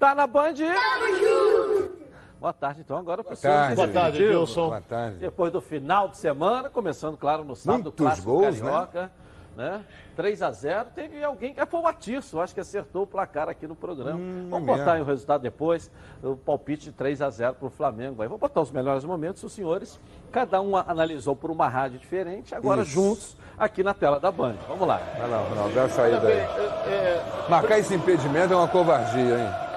Tá na Band? Tamo junto! Boa tarde, então, agora para o tarde. Boa tarde, Wilson. Boa tarde. Depois do final de semana, começando, claro, no sábado, Muitos Clássico gols, Carioca. Né? 3 a 0 teve alguém que foi o Atirso, acho que acertou o placar aqui no programa. Hum, Vamos botar o resultado depois, o palpite de 3 a 0 para o Flamengo. Aí vou botar os melhores momentos, os senhores, cada um analisou por uma rádio diferente, agora Isso. juntos aqui na tela da Band. Vamos lá. Vai lá, Ronaldo, dá a saída aí. é, é, Marcar esse impedimento é uma covardia, hein?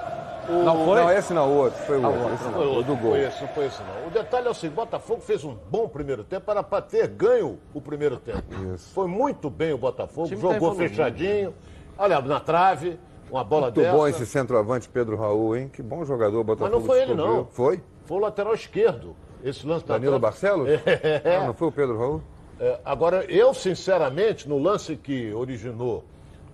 Não foi? Não, esse não, o outro. Foi o Ah, o outro. Esse Foi não, o outro, do gol. foi esse, não foi esse não. O detalhe é o seguinte, Botafogo fez um bom primeiro tempo, era para ter ganho o primeiro tempo. Isso. Foi muito bem o Botafogo, time tá jogou evoluindo. fechadinho, olha, na trave, uma bola Muito dessa. bom esse centroavante Pedro Raul, hein? Que bom jogador o Botafogo. Mas não foi ele, não. Foi? Foi o lateral esquerdo, esse lance da Danilo trave. Barcelos? É. Não, não foi o Pedro Raul? É, agora, eu, sinceramente, no lance que originou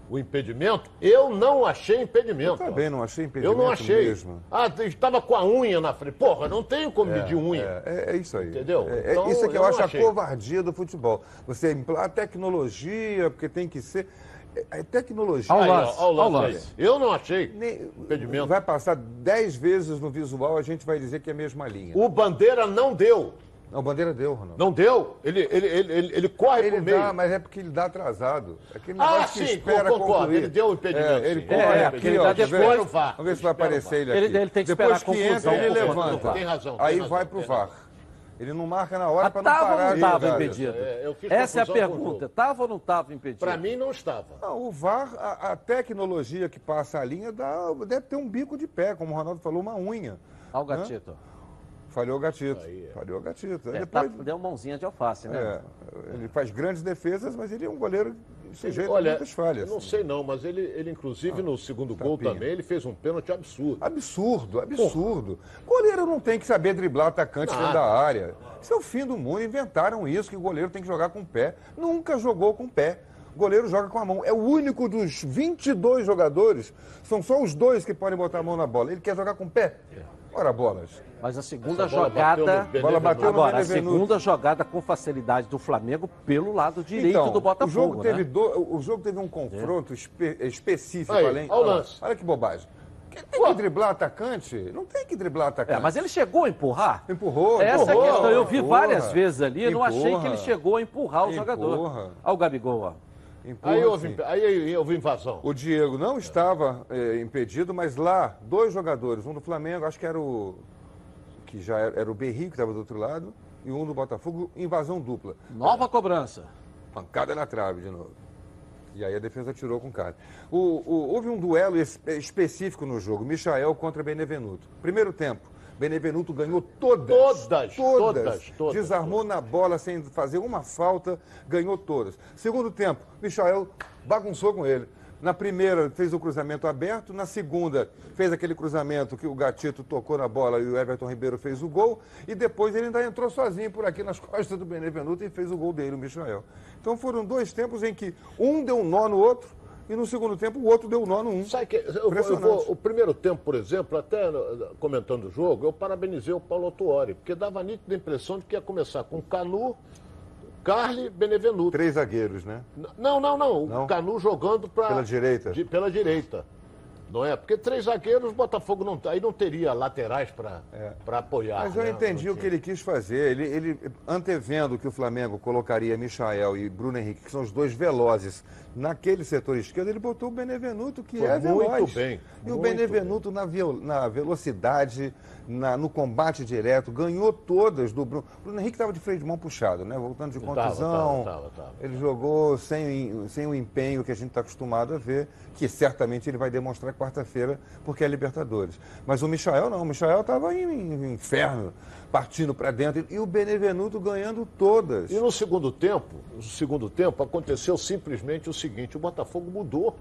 o impedimento, eu não achei impedimento. Eu também não achei impedimento Eu não achei. mesmo. Ah, estava com a unha na frente. Porra, não tenho como medir unha. É, é isso aí. Entendeu? É, é Então, isso é que eu, eu acho achei. a covardia do futebol. Você impla- a tecnologia, porque tem que ser. É, é tecnologia. Ao Aí, lance, ó, ao ao lance lance. Eu não achei Nem- impedimento. Vai passar dez vezes no visual, a gente vai dizer que é a mesma linha. O Bandeira não deu. Não, bandeira deu, Ronaldo. Não deu. Ele, ele, ele, ele, ele corre Ele pro meio. dá, mas é porque ele dá atrasado. Aquele Ah, negócio que sim, espera concordo. concluir. Ele deu o impedimento, É, ele sim. corre É, aqui, ele ó. ver? depois- o VAR. Vamos ver se vai o aparecer ele aqui. Ele- ele tem que Depois esperar a que entra, ele levanta. Tem razão, tem Aí razão, vai pro VAR. Ele não marca na hora para não Estava ou parar não estava impedido? É, eu fiz Essa é a o pergunta. Estava ou não estava impedido? Para mim não estava. Não, o VAR, a, a tecnologia que passa a linha dá, deve ter um bico de pé, como o Ronaldo falou, uma unha. Olha o gatito. Falhou o gatito. Aí, é. Falhou o gatito. É, tá, depois, deu mãozinha de alface, né? é, ele faz grandes defesas, mas ele é um goleiro sujeito a Olha, muitas falhas. eu não sei não, mas ele, ele inclusive no segundo gol tapinha. também, ele fez um pênalti absurdo. Absurdo, absurdo. Goleiro não tem que saber driblar atacante dentro Nada. da área. Isso é o fim do mundo. Inventaram isso, que o goleiro tem que jogar com o pé. Nunca jogou com o pé. O goleiro joga com a mão. É o único dos 22 jogadores, são só os dois que podem botar a mão na bola. Ele quer jogar com o pé? Ora, bolas. Mas a segunda bola jogada. bateu Bola bateu Agora, a segunda jogada com facilidade do Flamengo pelo lado direito Então, do Botafogo. o jogo, né? teve do- o jogo teve um confronto espe- específico Aí, além. olha o Olha lá, lance. Olha que bobagem. Que- Tem que driblar atacante? Não tem que driblar atacante. É, mas ele chegou a empurrar? Empurrou, Essa empurrou, é a questão. Eu vi empurra, várias vezes ali, eu não achei que ele chegou a empurrar o Empurra. jogador. Olha o Gabigol, ó. Empurra, Aí houve, aí houve invasão. O Diego não estava eh, impedido, mas lá, dois jogadores, um do Flamengo, acho que era o. que já era, era o Berrio, que estava do outro lado, e um do Botafogo, invasão dupla. Nova cobrança. Pancada na trave de novo. E aí a defesa tirou com cara. O, o- houve um duelo es- específico no jogo, Michael contra Benevenuto. Primeiro tempo, Benevenuto ganhou todas. Todas, todas, todas, Desarmou na bola sem fazer uma falta, ganhou todas. Segundo tempo, Michael bagunçou com ele. Na primeira, fez o cruzamento aberto. Na segunda, fez aquele cruzamento que o Gatito tocou na bola e o Everton Ribeiro fez o gol. E depois ele ainda entrou sozinho por aqui nas costas do Benevenuto e fez o gol dele, o Michael. Então foram dois tempos em que um deu um nó no outro e no segundo tempo o outro deu nó no um. Sabe que eu, eu vou, o primeiro tempo, por exemplo, até uh, comentando o jogo, eu parabenizei o Paulo Tuori, porque dava a nítida impressão de que ia começar com Canu, Carli, Benevenuto. Três zagueiros, né? Não, não, não. Não? O Canu jogando para Pela direita? pela direita. Não é? Porque três zagueiros, o Botafogo não, aí não teria laterais para apoiar. Mas eu né? entendi o que ele quis fazer. Ele, ele, antevendo que o Flamengo colocaria Michael e Bruno Henrique, que são os dois velozes, naquele setor esquerdo, ele botou o Benevenuto, que Foi é muito veloz. bem, E o muito Benevenuto na, viol- na velocidade, na- no combate direto, ganhou todas do Bruno. Bruno Henrique estava de freio de mão puxado, né? Voltando de Tava, contusão. tava, tava, tava. Ele jogou sem, sem o empenho que a gente está acostumado a ver, que certamente ele vai demonstrar quarta-feira, porque é Libertadores. Mas o Michael não, o Michael estava em, em inferno, partindo para dentro, e o Benevenuto ganhando todas. E no segundo tempo, no segundo tempo, aconteceu simplesmente o seguinte, o Botafogo mudou.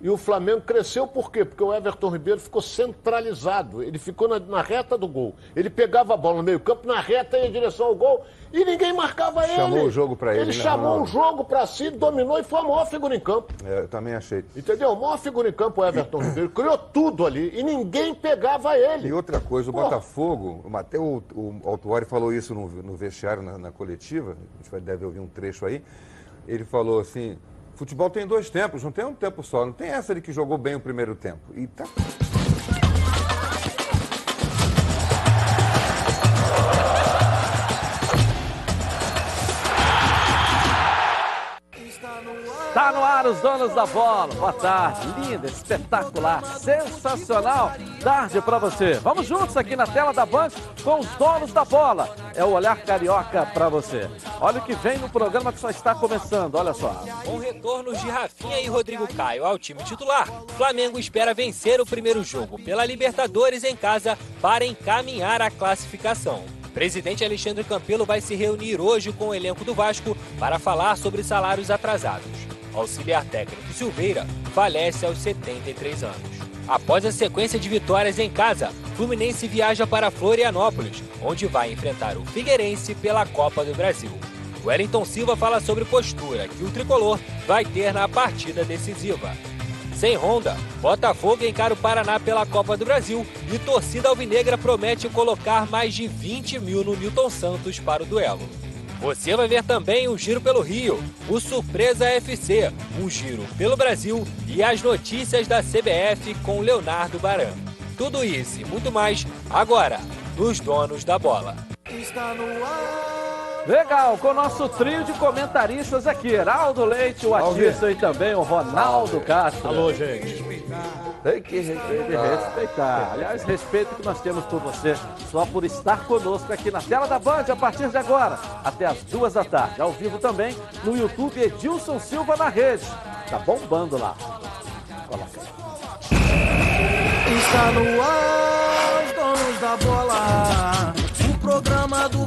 E o Flamengo cresceu por quê? Porque o Everton Ribeiro ficou centralizado. Ele ficou na, na reta do gol. Ele pegava a bola no meio-campo, na reta ia em direção ao gol e ninguém marcava ele. Chamou o jogo pra ele, Ele né, chamou o jogo pra si, dominou e foi a maior figura em campo. É, eu também achei. Entendeu? A maior figura em campo, o Everton Ribeiro. Criou tudo ali e ninguém pegava ele. E outra coisa, o Porra. Botafogo, até o, o Autuori falou isso no, no vestiário, na, na coletiva, a gente vai, deve ouvir um trecho aí, ele falou assim, futebol tem dois tempos, não tem um tempo só, não tem essa de que jogou bem o primeiro tempo. E tá ar os donos da bola. Boa tarde, linda, espetacular, sensacional. Tarde para você. Vamos juntos aqui na tela da Band com os donos da bola. É o olhar carioca para você. Olha o que vem no programa que só está começando. Olha só. Com retornos de Rafinha e Rodrigo Caio ao time titular, Flamengo espera vencer o primeiro jogo pela Libertadores em casa para encaminhar a classificação. Presidente Alexandre Campelo vai se reunir hoje com o elenco do Vasco para falar sobre salários atrasados. Auxiliar técnico Silveira falece aos 73 anos. Após a sequência de vitórias em casa, Fluminense viaja para Florianópolis, onde vai enfrentar o Figueirense pela Copa do Brasil. Wellington Silva fala sobre postura que o tricolor vai ter na partida decisiva. Sem Honda, Botafogo encara o Paraná pela Copa do Brasil e torcida alvinegra promete colocar mais de 20 mil no Newton Santos para o duelo. Você vai ver também o Giro pelo Rio, o Surpresa FC, um giro pelo Brasil e as notícias da CBF com Leonardo Baran. Tudo isso e muito mais agora nos Donos da Bola. Está no ar. Legal, com o nosso trio de comentaristas aqui, Heraldo Leite, o Atício e também o Ronaldo Castro. Alô, gente. Tem que respeitar. respeitar. Aliás, respeito que nós temos por você, só por estar conosco aqui na tela da Band a partir de agora, até as duas da tarde. Ao vivo também no YouTube Edilson Silva na rede. Tá bombando lá. Coloca Está no ar, os donos da bola programa do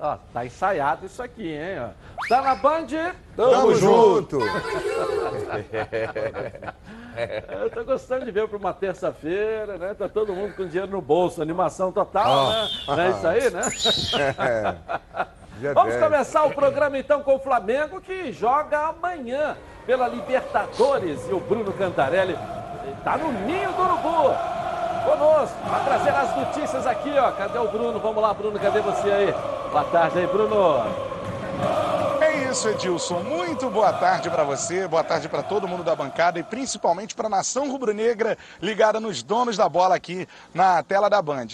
Ó, tá ensaiado isso aqui, hein? Ó. Tá na Band? Tamo, Tamo junto! Eu tô gostando de ver para uma terça-feira, né? Tá todo mundo com dinheiro no bolso, animação total, oh. né? Não é isso aí, né? É. Vamos começar o programa então com o Flamengo, que joga amanhã pela Libertadores. E o Bruno Cantarelli tá no ninho do Urubu conosco para trazer as notícias aqui, ó. Cadê o Bruno? Vamos lá, Bruno, cadê você aí? Boa tarde aí, Bruno. É isso, Edilson. Muito boa tarde para você, boa tarde para todo mundo da bancada e principalmente para a nação rubro-negra ligada nos donos da bola aqui na tela da Band.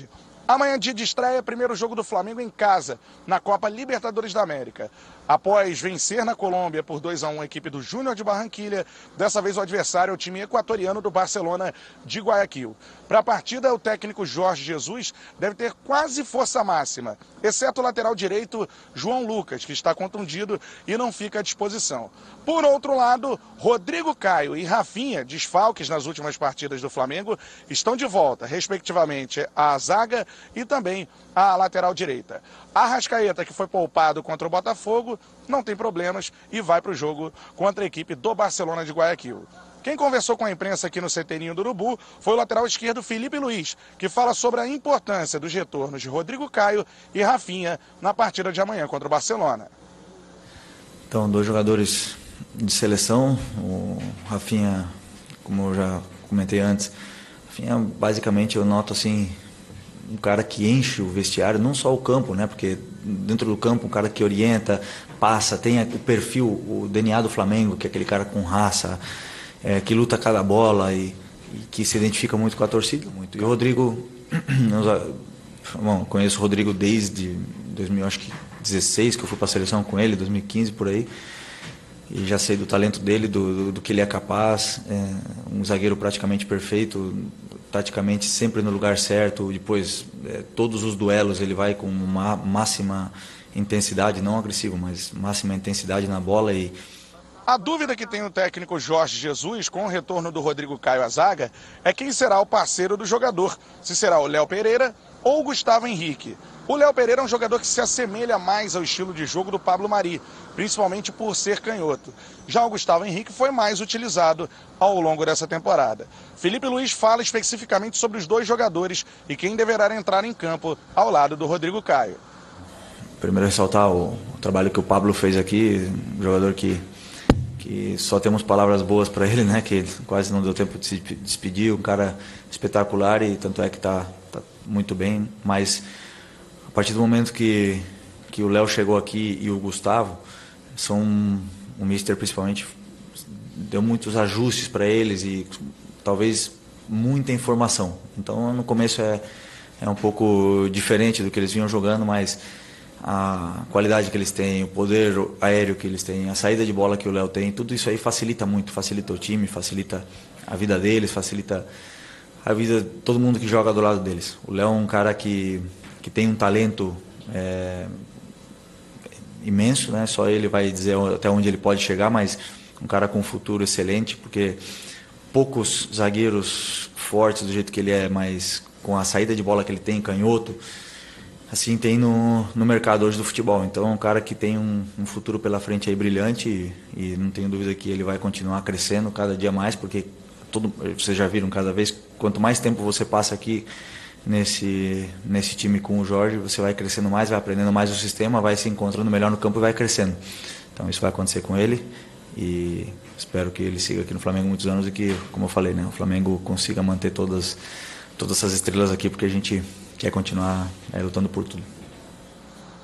Amanhã, dia de estreia, primeiro jogo do Flamengo em casa, na Copa Libertadores da América. Após vencer na Colômbia por 2 a 1 a equipe do Júnior de Barranquilha, dessa vez o adversário é o time equatoriano do Barcelona de Guayaquil. Para a partida, o técnico Jorge Jesus deve ter quase força máxima, exceto o lateral direito João Lucas, que está contundido e não fica à disposição. Por outro lado, Rodrigo Caio e Rafinha, desfalques nas últimas partidas do Flamengo, estão de volta, respectivamente, à zaga e também à lateral direita. Arrascaeta, que foi poupado contra o Botafogo, não tem problemas e vai para o jogo contra a equipe do Barcelona de Guayaquil. Quem conversou com a imprensa aqui no CTNinho do Urubu foi o lateral esquerdo Felipe Luiz, que fala sobre a importância dos retornos de Rodrigo Caio e Rafinha na partida de amanhã contra o Barcelona. Então, dois jogadores de seleção, o Rafinha, como eu já comentei antes, Rafinha basicamente eu noto assim um cara que enche o vestiário, não só o campo, né? Porque dentro do campo um cara que orienta, passa, tem o perfil, o DNA do Flamengo, que é aquele cara com raça, é, que luta cada bola e, e, que se identifica muito com a torcida. Muito. E o Rodrigo, bom, conheço o Rodrigo desde 2016, que eu fui para a seleção com ele, 2015 por aí. E já sei do talento dele, do, do, do que ele é capaz. É um zagueiro praticamente perfeito, taticamente sempre no lugar certo. Depois, é, todos os duelos ele vai com uma máxima intensidade, não agressivo, mas máxima intensidade na bola e a dúvida que tem o técnico Jorge Jesus com o retorno do Rodrigo Caio à zaga é quem será o parceiro do jogador, se será o Léo Pereira ou o Gustavo Henrique. O Léo Pereira é um jogador que se assemelha mais ao estilo de jogo do Pablo Mari, principalmente por ser canhoto. Já o Gustavo Henrique foi mais utilizado ao longo dessa temporada. Felipe Luiz fala especificamente sobre os dois jogadores e quem deverá entrar em campo ao lado do Rodrigo Caio. Primeiro ressaltar o, o trabalho que o Pablo fez aqui, um jogador que que só temos palavras boas para ele, né? Que quase não deu tempo de se despedir, um cara espetacular e tanto é que está tá muito bem. Mas partir do momento que que o Léo chegou aqui e o Gustavo, são o Mister principalmente deu muitos ajustes para eles e talvez muita informação. Então no começo é é um pouco diferente do que eles vinham jogando, mas a qualidade que eles têm, o poder aéreo que eles têm, a saída de bola que o Léo tem, tudo isso aí facilita muito, facilita o time, facilita a vida deles, facilita a vida de todo mundo que joga do lado deles. O Léo é um cara que, que tem um talento é, imenso, né? Só ele vai dizer até onde ele pode chegar, mas um cara com um futuro excelente, porque poucos zagueiros fortes do jeito que ele é, mas com a saída de bola que ele tem, canhoto, assim tem no, no mercado hoje do futebol. Então é um cara que tem um, um futuro pela frente aí brilhante e, e, não tenho dúvida que ele vai continuar crescendo cada dia mais, porque todo, vocês já viram cada vez, quanto mais tempo você passa aqui nesse, nesse time com o Jorge, você vai crescendo mais, vai aprendendo mais o sistema, vai se encontrando melhor no campo e vai crescendo. Então isso vai acontecer com ele e espero que ele siga aqui no Flamengo muitos anos e que, como eu falei, né, o Flamengo consiga manter todas todas essas estrelas aqui, porque a gente quer continuar é, lutando por tudo.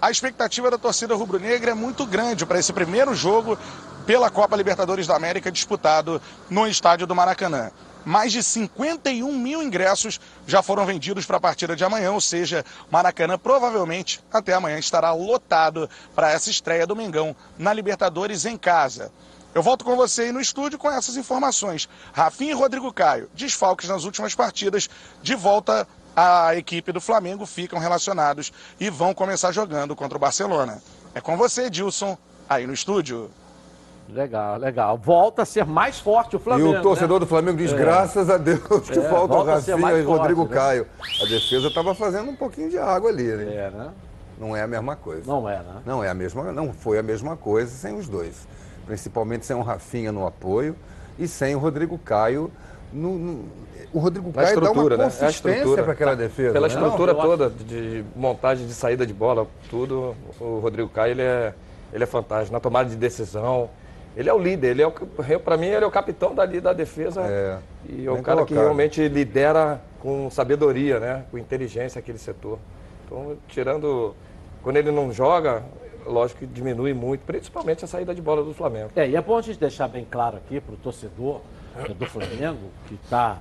A expectativa da torcida rubro-negra é muito grande para esse primeiro jogo pela Copa Libertadores da América disputado no estádio do Maracanã. Mais de 51 mil ingressos já foram vendidos para a partida de amanhã, ou seja, Maracanã provavelmente até amanhã estará lotado para essa estreia do Mengão na Libertadores em casa. Eu volto com você aí no estúdio com essas informações. Rafinha e Rodrigo Caio, desfalques nas últimas partidas, de volta à equipe do Flamengo, ficam relacionados e vão começar jogando contra o Barcelona. É com você, Dilson, aí no estúdio. Legal, legal. Volta a ser mais forte o Flamengo. E o torcedor né? do Flamengo diz: é. graças a Deus que é, falta o Rafinha e Rodrigo forte, né? Caio. A defesa estava fazendo um pouquinho de água ali, né? É, né? Não é a mesma coisa. Não é, né? Não é a mesma, não foi a mesma coisa sem os dois principalmente sem o Rafinha no apoio e sem o Rodrigo Caio no, no o Rodrigo Caio dá uma né? consistência para aquela defesa. Pela né? estrutura toda de montagem de saída de bola, tudo, o Rodrigo Caio ele é, ele é fantástico. Na tomada de decisão, ele é o líder, ele é o para mim ele é o capitão dali da defesa é, e é o cara colocado. que realmente lidera com sabedoria, né, com inteligência aquele setor. Então, tirando quando ele não joga, lógico que diminui muito, principalmente a saída de bola do Flamengo. É, e é bom a gente deixar bem claro aqui para o torcedor do Flamengo, que está,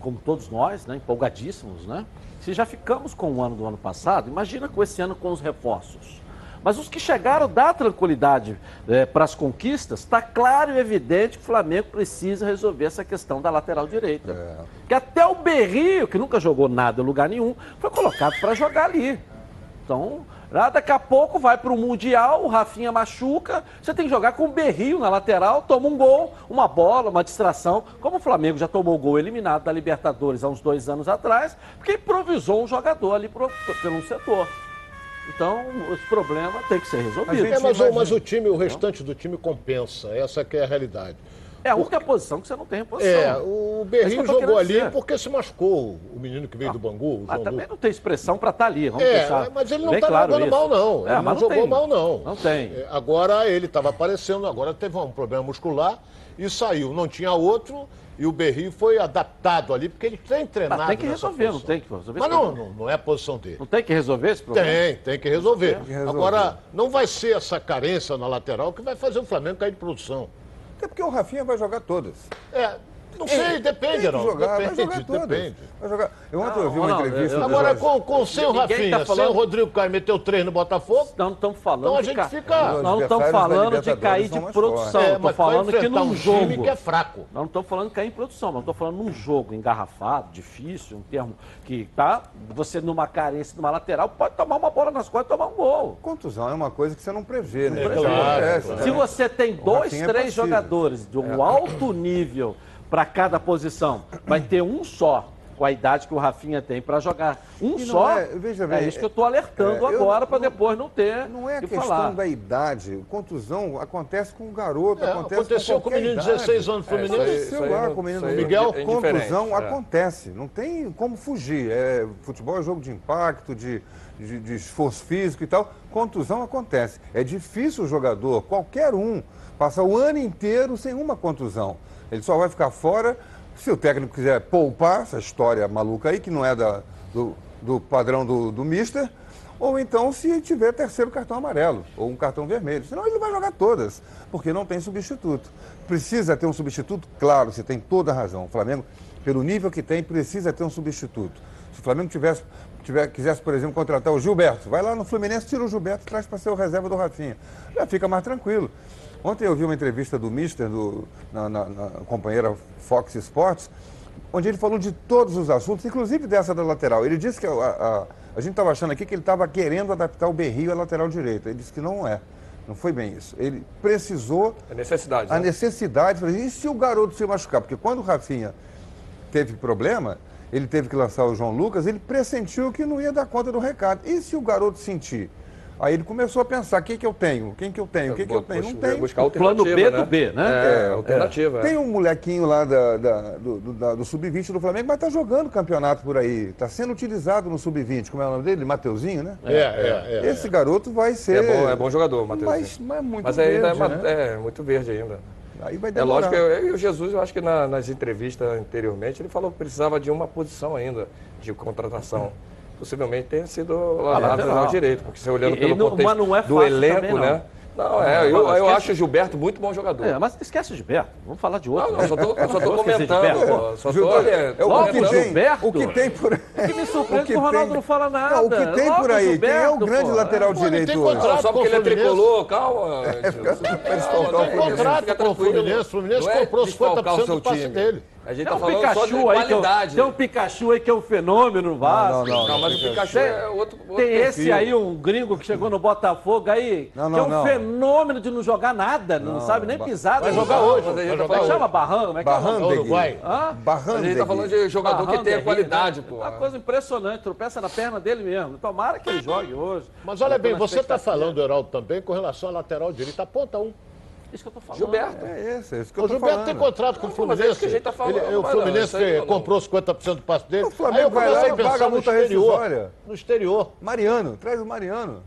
como todos nós, né, empolgadíssimos, né? Se já ficamos com o ano do ano passado, imagina com esse ano com os reforços. Mas os que chegaram dá tranquilidade é, para as conquistas, está claro e evidente que o Flamengo precisa resolver essa questão da lateral direita. É. Que até o Berrio, que nunca jogou nada em lugar nenhum, foi colocado para jogar ali. Então, ah, daqui a pouco vai para o Mundial, o Rafinha machuca, você tem que jogar com o Berrio na lateral, toma um gol, uma bola, uma distração. Como o Flamengo já tomou gol eliminado da Libertadores há uns dois anos atrás, porque improvisou um jogador ali por um setor. Então, esse problema tem que ser resolvido. É, mas, mas, o time, o restante do time compensa. Essa que é a realidade. É a única posição que você não tem reposição. É, o Berrinho é jogou ali dizer. porque se machucou o menino que veio ah, do Bangu. mas também não tem expressão para estar tá ali, vamos é, pensar. Mas ele não está claro jogando isso. mal, não. É, ele não, não jogou tem, mal, não. Não tem. É, agora ele estava aparecendo, agora teve um problema muscular e saiu. Não tinha outro e o Berrio foi adaptado ali, porque ele tem treinado. Mas tem que resolver, não tem que resolver. Mas não, não, não, é a posição dele. Não tem que resolver esse problema? Tem, tem que resolver. Tem que resolver. Agora, não vai ser essa carência na lateral que vai fazer o Flamengo cair de produção. Até porque o Rafinha vai jogar todas. É, não sei, depende, não. Jogar, depende, vai jogar todas. Depende. Vai jogar. Eu ontem ouvi uma entrevista. Agora, com, com o Rafinha, tá falando... sem o Rodrigo Caio meteu três no Botafogo. Não estamos falando. Então a gente fica. Não estamos falando de cair de produção. É, Estou falando que num um jogo. Time que é fraco. Não estou falando de cair em produção, mas estou falando num jogo engarrafado, difícil, um termo que tá. Você numa carência, numa lateral, pode tomar uma bola nas costas e tomar um gol. Contusão é uma coisa que você não prevê, né? É, claro, Se você tem dois, é três jogadores de um é. alto nível para cada posição. Vai ter um só com a idade que o Rafinha tem para jogar. Um só. é- veja bem, é isso que eu estou alertando é, agora para depois não ter. Não é a que questão falar. da idade. Contusão acontece com o garoto, É, acontece aconteceu com com o menino de idade. 16 anos do É, isso Fluminense. aí- com o menino Miguel, é Contusão é. acontece. Não tem como fugir. É, futebol é jogo de impacto, de, de, de esforço físico e tal. Contusão acontece. É difícil o jogador, qualquer um, passar o ano inteiro sem uma contusão. Ele só vai ficar fora se o técnico quiser poupar essa história maluca aí, que não é da, do, do padrão do, do Mister, ou então se tiver terceiro cartão amarelo ou um cartão vermelho. Senão ele vai jogar todas, porque não tem substituto. Precisa ter um substituto? Claro, você tem toda a razão. O Flamengo, pelo nível que tem, precisa ter um substituto. Se o Flamengo tivesse, quisesse, por exemplo, contratar o Gilberto, vai lá no Fluminense, tira o Gilberto e traz para ser o reserva do Rafinha. Já fica mais tranquilo. Ontem eu vi uma entrevista do Mister, do, na, na- na companheira Fox Sports, onde ele falou de todos os assuntos, inclusive dessa da lateral. Ele disse que a, a- a gente estava achando aqui que ele estava querendo adaptar o Berrio à lateral direita. Ele disse que não é. Não foi bem isso. Ele precisou É necessidade. a né? necessidade. E se o garoto se machucar? Porque quando o Rafinha teve problema, ele teve que lançar o João Lucas, ele pressentiu que não ia dar conta do recado. E se o garoto sentir? Aí ele começou a pensar, quem que eu tenho? Quem que eu tenho? Quem que eu tenho? Não tem. Buscar plano B do B, né? É, alternativa. é. Tem um molequinho lá da- da- do, do- da- do Sub-20 do Flamengo, mas tá jogando campeonato por aí. Tá sendo utilizado no Sub-20. Como é o nome dele? Mateuzinho, né? É, é, é. Esse garoto vai ser... É bom, é bom jogador, Matheus. Mas, mas é muito Mas ainda é, verde, ma- né? é muito verde ainda. Aí vai É demorar. lógico, eu, e o Jesus, eu acho que na- nas entrevistas anteriormente, ele falou que precisava de uma posição ainda de contratação. Possivelmente tenha sido lateral. direito, porque você olhando E- pelo e não- contexto não é do elenco, também, não. né? Não, é, eu, eu esquece- acho o Gilberto muito bom jogador. É, mas esquece o Gilberto. Vamos falar de outro. Não, não, só tô, só tô comentando. Gilberto. pô, Só tô Gilberto, é o Logo que tem, Gilberto. o que tem por aí. O que me surpreende é que o tem- Ronaldo não fala nada. Não, o que tem Logo por aí, o quem é o Gilberto, grande pô. lateral Pô, tem direito hoje? Só porque ele é tricolor, calma. contrato Fica com o tranquilo. Fluminense. O Fluminense é comprou 50% o seu do passe time. dele. A gente Tem tá um falando só de Pikachu aí que é um- qualidade. tem um Pikachu aí que é um fenômeno no Vasco. não, Não, mas o Pikachu é outro, outro Tem esse perfil. aí, um gringo que chegou no Botafogo aí, Não, que é não, um não. fenômeno de não jogar nada, não, sabe nem pisar. Vai não jogar hoje. Tá Como é que chama? Barran? Como é que é? Barrandegui. Uruguai. Mas a gente tá falando de jogador que tem Barrandegui, qualidade, né? pô. Uma coisa impressionante, tropeça na perna dele mesmo. Tomara que ele jogue hoje. Mas olha bem, você está expectativa. falando, Heraldo, também com relação à lateral direita. Aponta um. Isso que eu tô falando. Gilberto. É esse, é isso que O eu tô Gilberto falando. tem contrato com o Não, mas é Fluminense. isso que a gente tá falando, Ele- o não, Fluminense não. comprou 50% do passe dele. O Flamengo Aí eu vai lá comecei e a pensar paga a multa rescisória. No exterior. Mariano, traz o Mariano.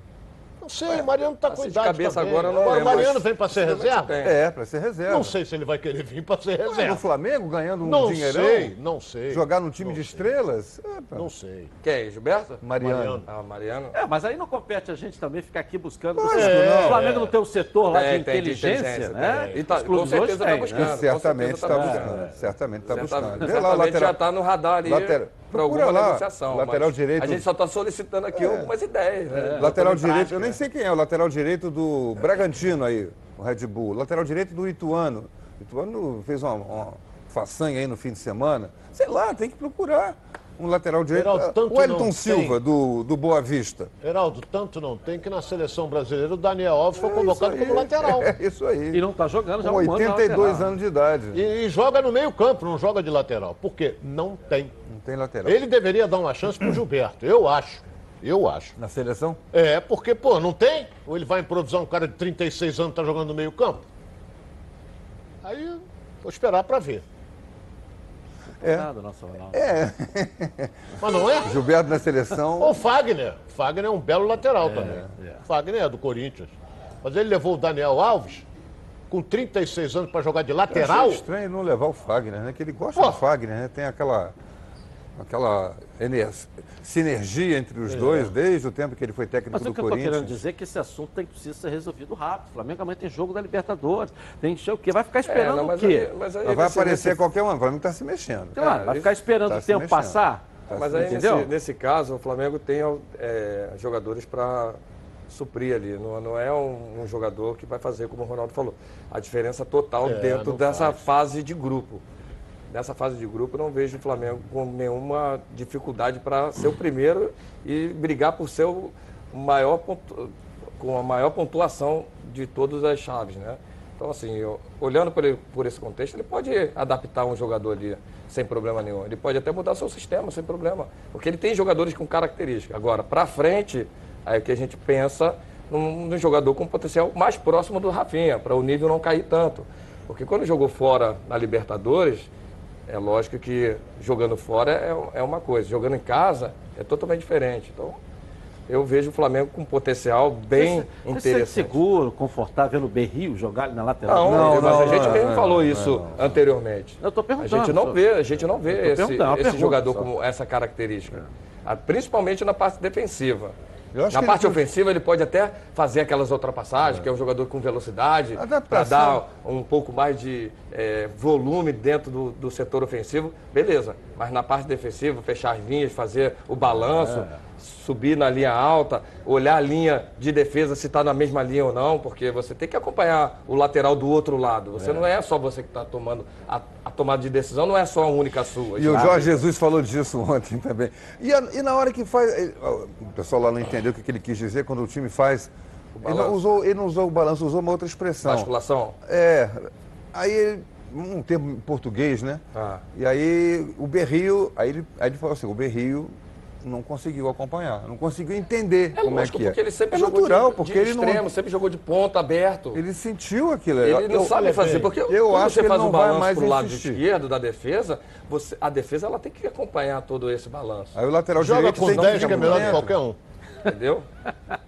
Não sei, o Mariano está com assim, de idade cabeça também. agora não o Mariano mas vem para ser reserva? tem. É, para ser reserva. Não sei se ele vai querer vir para ser Ué, No reserva. Flamengo, ganhando um Não dinheirão. sei, não sei. Jogar num time de estrelas? É. Não sei. Quem? Gilberto? Mariano. Mariano. Ah, Mariano. É, mas aí não compete a gente também ficar aqui buscando. Lógico, o não. Flamengo não tem o setor lá Tem, de tem, de inteligência, inteligência, né? tem. E tá- com certeza hoje tá têm, buscando. Certamente está tá buscando. Certamente está buscando. Vê lá o certamente lateral. já está no radar ali Lateral- para procura alguma lá, negociação. lateral direito- A gente só está solicitando aqui algumas ideias. Né? Lateral Botando em direito, eu prática. nem sei quem é, o lateral direito do Bragantino aí, o Red Bull. Lateral direito do Ituano. O Ituano fez uma, uma façanha aí no fim de semana. Sei lá, tem que procurar um lateral direito. Geraldo, tanto o Wellington não Silva, do, do Boa Vista. Heraldo, tanto não tem que na seleção brasileira o Daniel Alves foi convocado É aí. como lateral. É isso aí. E não tá jogando já Com há um ano na 82 lateral. anos de idade. E, e joga no meio campo, não joga de lateral. Por quê? Não tem. Não tem lateral. Ele deveria dar uma chance pro Gilberto, eu acho. Eu acho. Na seleção? É, porque, pô, não tem? Ou ele vai improvisar um cara de 36 anos que tá jogando no meio campo? Aí, vou esperar pra ver. É. Nada, nosso Ronaldo. É. Mas não é? Gilberto na seleção. Ou Fagner. Fagner é um belo lateral também. é. Fagner é do Corinthians. Mas ele levou o Daniel Alves com 36 anos pra jogar de lateral. achei estranho não levar o Fagner, né? Que ele gosta Pô. do Fagner, né? Tem aquela, aquela sinergia entre É. os dois desde o tempo que ele foi técnico Mas do o que eu estou Corinthians. querendo dizer é que esse assunto tem, precisa ser resolvido rápido. O Flamengo amanhã tem jogo da Libertadores. Tem que o quê? Vai ficar esperando não, mas o quê? aí- mas aí Mas vai aparecer nesse- qualquer um. O Flamengo está se mexendo. Claro, É, vai ficar esperando tá o tempo passar. Tá Mas aí, nesse, nesse caso, o Flamengo tem é, jogadores para suprir ali. Não, não é um, um jogador que vai fazer, como o Ronaldo falou, a diferença total É, dentro não dessa faz. fase de grupo. Nessa fase de grupo, não vejo o Flamengo com nenhuma dificuldade para ser o primeiro e brigar por ser o maior pontu- com a maior pontuação de todas as chaves, né? Então, assim, eu, olhando por, ele, por esse contexto, ele pode adaptar um jogador ali sem problema nenhum. Ele pode até mudar seu sistema sem problema. Porque ele tem jogadores com características. Agora, para frente, aí que a gente pensa num, num, jogador com potencial mais próximo do Rafinha, para o nível não cair tanto. Porque quando jogou fora na Libertadores, é lógico que jogando fora é, é uma coisa, jogando em casa é totalmente diferente. Então, eu vejo o Flamengo com potencial bem você, interessante. Você seguro, confortável no Berrio jogar ali na lateral? Não, não, mas não, a gente não, mesmo falou isso anteriormente. Eu estou perguntando. A gente não vê, a gente não vê esse, esse jogador só. com essa característica. É. Principalmente na parte defensiva. Na parte ele... ofensiva, ele pode até fazer aquelas ultrapassagens, é. que é um jogador com velocidade, para dar um pouco mais de é, volume dentro do, do, setor ofensivo, beleza. Mas na parte defensiva, fechar as linhas, fazer o balanço. É subir na linha alta, olhar a linha de defesa se está na mesma linha ou não, porque você tem que acompanhar o lateral do outro lado. Você é. não é só você que está tomando a, a, tomada de decisão, não é só a única sua. E o Jorge Jesus falou disso ontem também. E, a, e na hora que faz, o pessoal lá não entendeu o que ele quis dizer quando o time faz. Ele não, usou, ele não usou o balanço, usou uma outra expressão. Basculação? É. Aí ele um termo em português, né? Ah. E aí o Berrio, aí ele, aí ele falou assim, o Berrio não conseguiu acompanhar, não conseguiu entender é como é lógico, é que porque é. ele sempre é jogou natural, de, porque de ele extremo, não... sempre jogou de ponta, aberto. Ele sentiu aquilo. Ele não eu, sabe fazer, porque eu quando acho você que faz um balanço para o lado esquerdo da defesa, você, a defesa ela tem que acompanhar todo esse balanço. Aí o lateral Joga direito com 10 que é melhor que qualquer um. Entendeu?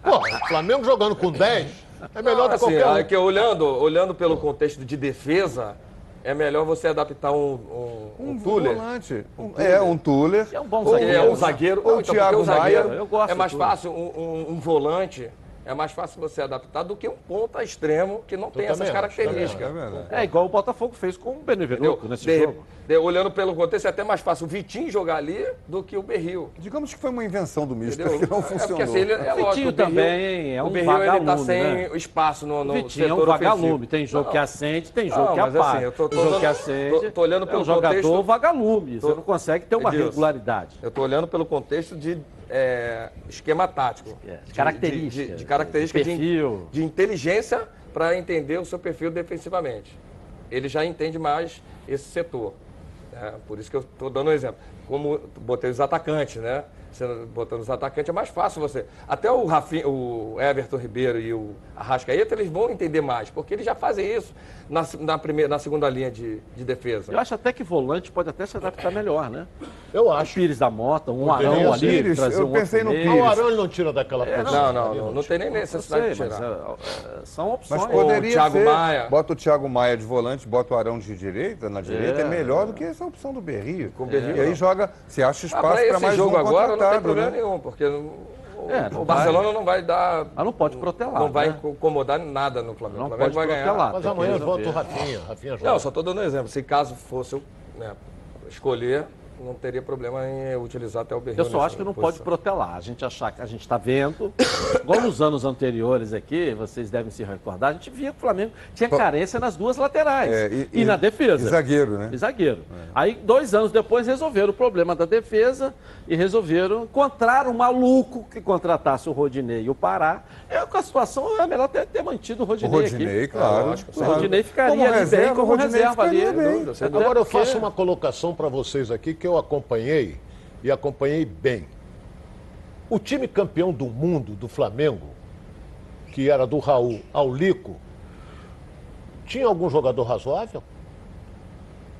Pô, o Flamengo jogando com 10 é melhor do que assim, qualquer um. É que olhando, olhando pelo contexto de defesa, é melhor você adaptar um, um, um, um Tuller. Volante. Um, é, um Tuller. É um bom zagueiro. É um zagueiro. Ou o então, Thiago Maia. Eu gosto é mais fácil um, um, volante é mais fácil você adaptar do que um ponta extremo que não tem essas características. É, é, igual o Botafogo fez com o Benevenuto nesse de, jogo. De, olhando pelo contexto, é até mais fácil o Vitinho jogar ali do que o Berril. Digamos que foi uma invenção do Mister que não funcionou. É porque assim, ele, é o Vitinho lógico, também é um o Berril, vagalume, ele tá sem né? espaço no, no o Vitinho é um vagalume. Ofensivo. Tem jogo não. que acende, tem jogo não, que apaga. Assim, eu tô, tô, o jogo que acende tô, tô olhando pelo é um jogador contexto, vagalume. Tô, você não consegue ter uma regularidade. Eu estou olhando pelo contexto de é, esquema tático. É, de, características. De, de, de características de, de, de inteligência para entender o seu perfil defensivamente. Ele já entende mais esse setor. Né? Por isso que eu estou dando um exemplo. Como botei os atacantes, né? Você botando os atacantes é mais fácil você. Até o, Rafinha, o Everton Ribeiro e o Arrascaeta, eles vão entender mais, porque eles já fazem isso na, na, primeira, na segunda linha de, de defesa. Eu acho até que volante pode até se adaptar melhor, né? Eu acho. O Pires da Mota, um o Arão ali, Pires, eu um pensei no Pires. O Arão ele não tira daquela é, posição. Não, não, não, não, tem nem necessidade sei, de tirar. Mas, é, são opções. Mas poderia o Thiago ser, Maia. Bota o Thiago Maia de volante, bota o Arão de direita, na direita, é, é melhor do que essa opção do Berrio. Com o Berrio e aí joga, se acha espaço ah, para mais jogo um agora, não tem problema né? nenhum, porque é, o Barcelona vai, não vai dar. Mas não pode protelar. Não vai né? incomodar nada no Flamengo. Não o Flamengo pode vai protelar. ganhar. Mas amanhã volta o Rafinha. Rafinha joga. Não, só estou dando um exemplo. Se caso fosse eu né, escolher, não teria problema em utilizar até o Berrino. Eu só acho que não posição. pode protelar. A gente achar que a gente está vendo, igual nos anos anteriores aqui, vocês devem se recordar, a gente via que o Flamengo tinha carência nas duas laterais é, e, e, e, na defesa. E zagueiro, né? E zagueiro. É. Aí, dois anos depois, resolveram o problema da defesa e resolveram encontrar um maluco que contratasse o Rodinei e o Pará. É, com a situação, é melhor ter, ter mantido o Rodinei, o Rodinei aqui. claro. É, lógico, claro. O Rodinei ficaria como ali reserva, bem como reserva ali. Bem. Agora eu faço uma colocação para vocês aqui que eu acompanhei e acompanhei bem. O time campeão do mundo do Flamengo, que era do Raul ao Lico, tinha algum jogador razoável?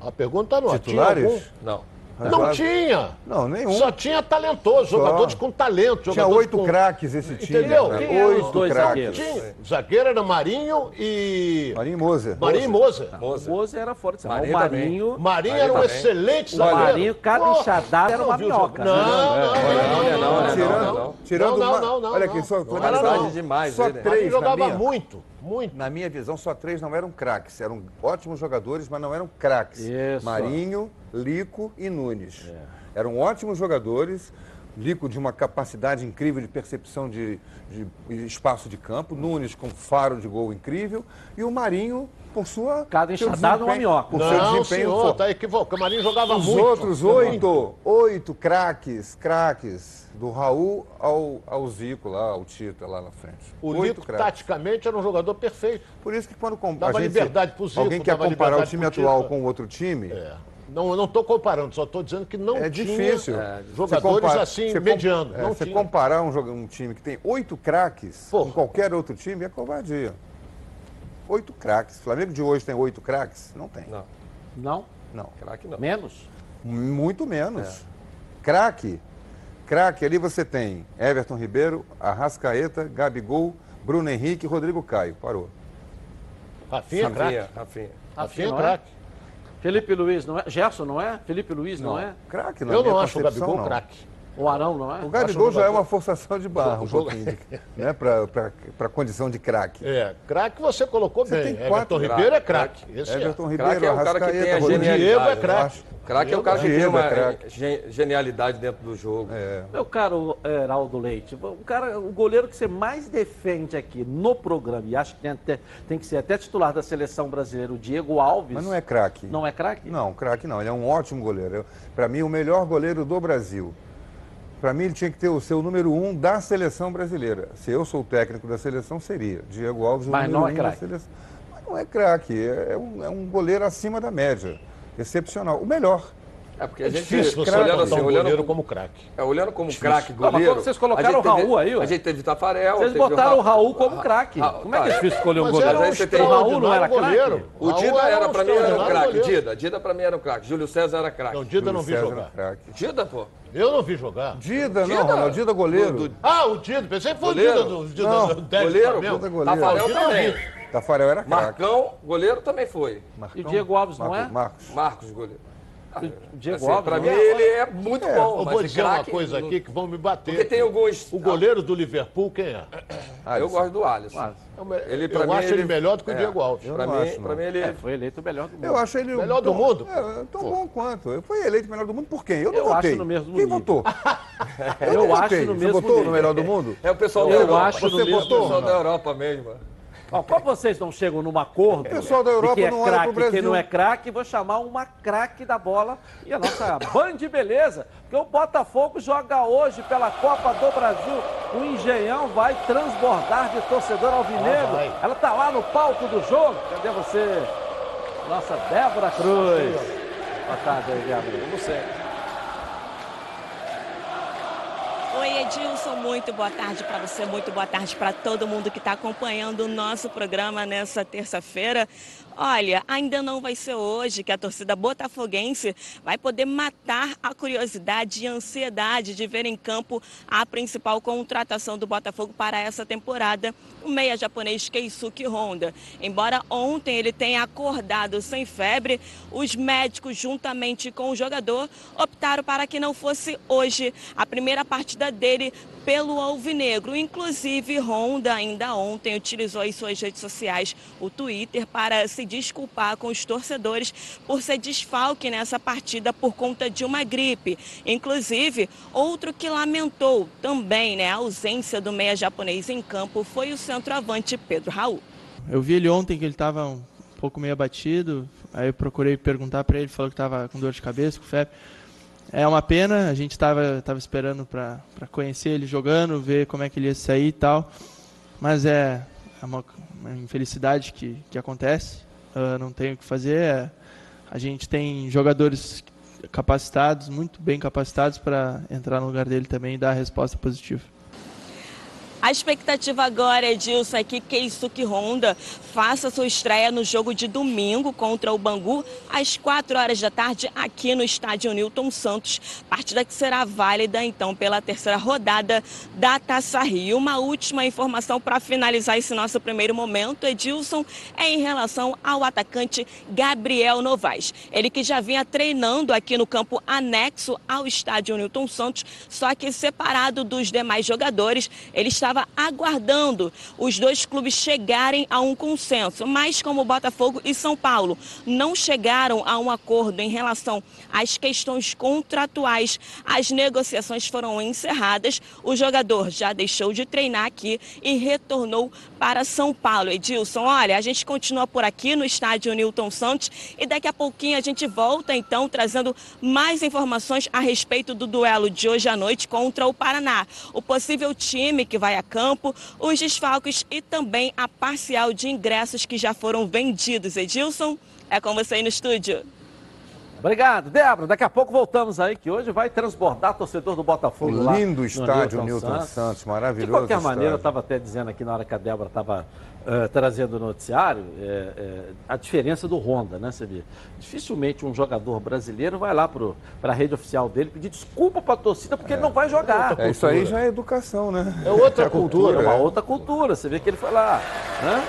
A pergunta não é. Titulares? Tinha algum? Não. Não tinha. Não, nenhum. Só tinha talentoso, Só. jogadores com talento. Tinha oito com... craques esse time. Entendeu? Né? Oito dois craques. Tinha. Zagueiro era Marinho e. Marinho e Moza. Marinho e Moza. Moza. Moza era forte. Marinho o Marinho. Marinho era um excelente zagueiro. O Marinho, cada enxadada era uma minhoca. Não, não, não. Tirando. Não, não, não. Olha aqui, só. Qualidade demais. Só três. jogava muito. Muito. Na minha visão, só três não eram craques. Eram ótimos jogadores, mas não eram craques. Marinho, Lico e Nunes. É. Eram ótimos jogadores, Lico de uma capacidade incrível de percepção de, de espaço de campo, Nunes com faro de gol incrível e o Marinho por sua Cada enxadado uma minhoca. Por Não, seu desempenho senhor, forte. tá equivocado. O Marinho jogava Os muito. outros oito, oito craques, craques, do Raul ao, ao Zico lá, ao Tita lá na frente. O oito Lico, taticamente, era um jogador perfeito. Por isso que quando com- Dava a gente, liberdade pro Zico, alguém quer comparar o time atual Tita. com outro time, É. Não, eu não estou comparando, só estou dizendo que não é tinha difícil. jogadores Você compara- assim, com- medianos. é, não você tinha. comparar um, um time que tem oito craques Porra. com qualquer outro time é covardia. Oito craques. O Flamengo de hoje tem oito craques? Não tem. Não, Não? Não. craque não. Menos? Muito menos. Craque. Craque, ali você tem Everton Ribeiro, Arrascaeta, Gabigol, Bruno Henrique e Rodrigo Caio. Parou. Rafinha, é craque. Rafinha, Rafinha. Rafinha, é não é? craque. Felipe Luiz não é? Gerson não é? Felipe Luiz não, é? Craque não. Eu não acho o Gabigol não. craque. O Arão não é? O Gabigol já é uma forçação de barra, um Jogo- pouquinho, né, para condição de craque. É, craque você colocou Você bem. tem quatro Everton Ribeiro é craque. Esse Everton é. Ribeiro, Craque é o cara que tem a genialidade. Diego é né? craque. Craque é o cara que Diego tem é uma genialidade dentro do jogo. É. Meu caro Heraldo Leite, o cara, o goleiro que você mais defende aqui no programa, e acho que tem, até- tem que ser até titular da seleção brasileira, o Diego Alves. Mas não é craque. Não é craque? Não, craque não. Ele é um ótimo goleiro. Para mim, o melhor goleiro do Brasil. Para mim, ele tinha que ter o seu número um da seleção brasileira. Se eu sou o técnico da seleção, seria. Diego Alves, o Mas número não é um da craque. seleção. Mas não é craque. É, é um, é um goleiro acima da média. Excepcional. O melhor. É porque a É gente, difícil você olhando assim, um olhando goleiro como, como craque. é, olhando como craque Ah, mas goleiro. vocês colocaram a gente o Raul teve- aí, ué. A gente teve Tafarel. Vocês teve botaram o Raul como Ra- craque. Ra- Como é que é difícil escolher um Mas goleiro? Mas aí você tem- O Raul não era craque? goleiro. O Dida era, pra mim, era um craque. Dida, Dida pra mim era um craque. Júlio César era craque. Não, Dida não vi jogar. Dida, pô. Eu não vi jogar. Dida, Dida? não, Ronaldo. Dida goleiro. Do- do- Ah, o Dida. Pensei que foi Goleiro? o Dida do, Dida Não, do Dez do goleiro, Flamengo. Dida goleiro. Tafarel Dida também. não vi. Tafarel era craque. Marcão, goleiro também foi. Marcão, E Diego Alves não é? Marcos. Marcos, goleiro. O Diego Assim, Alves pra mim, é? ele é muito É, bom. Eu vou de dizer uma coisa aqui que vão me bater. Porque tem alguns... O goleiro do Liverpool, quem é? Eu gosto do Alisson. Ah, Ele, eu mim, acho ele melhor do que o é, Diego Alves. Eu Pra mim, acho, pra mim, ele... É, foi eleito o melhor do mundo. Eu acho ele Melhor do mundo? É, tão bom quanto. Eu fui eleito melhor do mundo por quem? Eu não Eu acho votei. no mesmo Quem nível. votou? Eu não acho votei. no Você mesmo votou nível. no melhor do mundo? É o pessoal Eu da Europa. acho Você votou? O pessoal da Europa mesmo. Ó, como vocês não chegam num acordo O pessoal da Europa que é não olha pro craque e quem não é craque, vou chamar uma craque da bola e a nossa Band Beleza, porque o Botafogo joga hoje pela Copa do Brasil. O Engenhão vai transbordar de torcedor alvinegro. Ah. Ela tá lá no palco do jogo. Cadê você? Nossa Débora Cruz. Boa tarde aí, Gabriel. Você. Oi, Edilson, muito boa tarde para você, muito boa tarde para todo mundo que está acompanhando o nosso programa nessa terça-feira. Olha, ainda não vai ser hoje que a torcida botafoguense vai poder matar a curiosidade e ansiedade de ver em campo a principal contratação do Botafogo para essa temporada, o meia japonês Keisuke Honda. Embora ontem ele tenha acordado sem febre, os médicos, juntamente com o jogador, optaram para que não fosse hoje a primeira partida dele pelo Alvinegro. Inclusive, Honda ainda ontem utilizou em suas redes sociais o Twitter para se desculpar com os torcedores por ser desfalque nessa partida por conta de uma gripe. Inclusive, outro que lamentou também né, a ausência do meia japonês em campo foi o centroavante Pedro Raul. Eu vi ele ontem que ele estava um pouco meio abatido, aí eu procurei perguntar para ele, falou que estava com dor de cabeça, com febre. É uma pena, a gente estava tava esperando para conhecer ele jogando, ver como é que ele ia sair e tal, mas é, é uma, uma infelicidade que, que acontece, uh, não tem o que fazer. é- a gente tem jogadores capacitados, muito bem capacitados para entrar no lugar dele também e dar a resposta positiva. A expectativa agora, Edilson, é que Keisuke Honda faça sua estreia no jogo de domingo contra o Bangu, às 4 horas da tarde, aqui no estádio Newton Santos. Partida que será válida, então, pela terceira rodada da Taça Rio. Uma última informação para finalizar esse nosso primeiro momento, Edilson, é em relação ao atacante Gabriel Novaes. Ele que já vinha treinando aqui no campo anexo ao estádio Newton Santos, só que separado dos demais jogadores, ele estava estava aguardando os dois clubes chegarem a um consenso, mas como Botafogo e São Paulo não chegaram a um acordo em relação às questões contratuais, as negociações foram encerradas. O jogador já deixou de treinar aqui e retornou para São Paulo. Edilson, olha, a gente continua por aqui no estádio Newton Santos e daqui a pouquinho a gente volta então trazendo mais informações a respeito do duelo de hoje à noite contra o Paraná. O possível time que vai a campo, os desfalques e também a parcial de ingressos que já foram vendidos. Edilson, é com você aí no estúdio. Obrigado, Débora. Daqui a pouco voltamos aí, que hoje vai transbordar torcedor do Botafogo lá. Lindo estádio no Newton, Santos. Santos, maravilhoso. De qualquer estádio. maneira, eu estava até dizendo aqui na hora que a Débora estava uh, trazendo o noticiário, é, é, a diferença do Honda, né, você vê? Dificilmente um jogador brasileiro vai lá para a rede oficial dele pedir desculpa para a torcida porque é. ele não vai jogar. É, isso aí já é educação, né? É outra cultura. É uma outra cultura. Você vê que ele foi lá, né?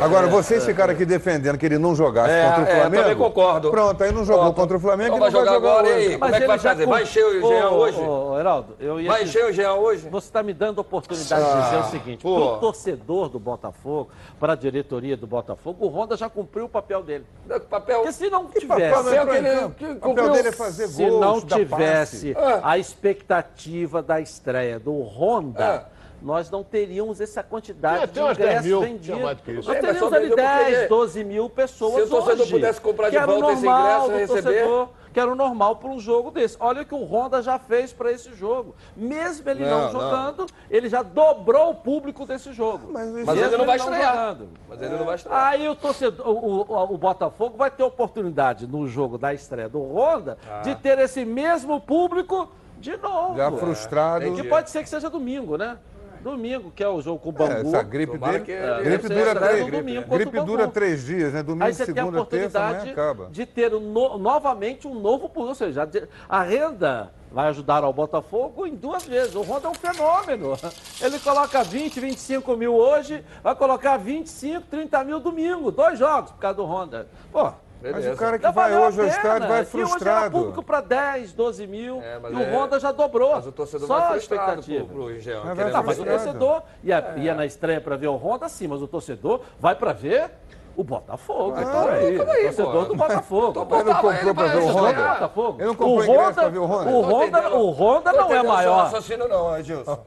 Agora, vocês ficaram aqui defendendo que ele não jogasse é, contra o Flamengo. É, também concordo. Pronto, aí não jogou Pronto. contra o Flamengo então e não vai jogar, jogar agora. Hoje. E aí, como é que vai fazer? Vai encher o Jean hoje? Ô, Heraldo, eu ia vai encher o Jean hoje? Você está me dando a oportunidade ah, de dizer o seguinte: para o torcedor do Botafogo, para a diretoria do Botafogo, o Honda já cumpriu o papel dele. O papel... Porque se não que tivesse. Papel, que ele, que o papel dele é fazer se gols, não tivesse a expectativa da estreia do Honda. Nós não teríamos essa quantidade de ingressos mil, vendidos. Nós é, teríamos ali 10, 12 mil pessoas Se o torcedor hoje, pudesse comprar de volta esse ingresso e receber... Que era o normal para um jogo desse. Olha o que o Honda já fez para esse jogo. Mesmo ele não, não jogando, não. ele já dobrou o público desse jogo. Mas, mas ele não vai estrear. Mas ele não vai estrear. Aí o torcedor, o, o, o, Botafogo vai ter oportunidade no jogo da estreia do Honda ah. de ter esse mesmo público de novo. Já frustrado. É, que pode ser que seja domingo, né? Domingo, que é o jogo com o Bangu. É, essa gripe Tomara dele, que, é, gripe dura três, gripe, gripe dura três dias, né? Domingo, Aí você segunda, tem a oportunidade terça, acaba. de ter um no, novamente um novo público, ou seja, a renda vai ajudar ao Botafogo em duas vezes. O Ronda é um fenômeno. Ele coloca 20, 25 mil hoje, vai colocar 25, 30 mil domingo. Dois jogos por causa do Honda. Pô, Beleza. Mas o cara que Já vai hoje ao estádio vai frustrado. hoje era público para 10, 12 mil é, e o é... Honda já dobrou. Mas o torcedor Só vai frustrado pro, pro Jean, mas, não, mas o torcedor ia, ia na estreia para ver o Honda, sim, mas o torcedor vai para ver o Botafogo. Ah, então aí, aí, torcedor do Botafogo. Ele não comprou para ver o Honda? Botafogo. Ele não comprou o Honda, para ver o Honda? O Honda, o Honda não é maior. Não raciocínio não, Edilson.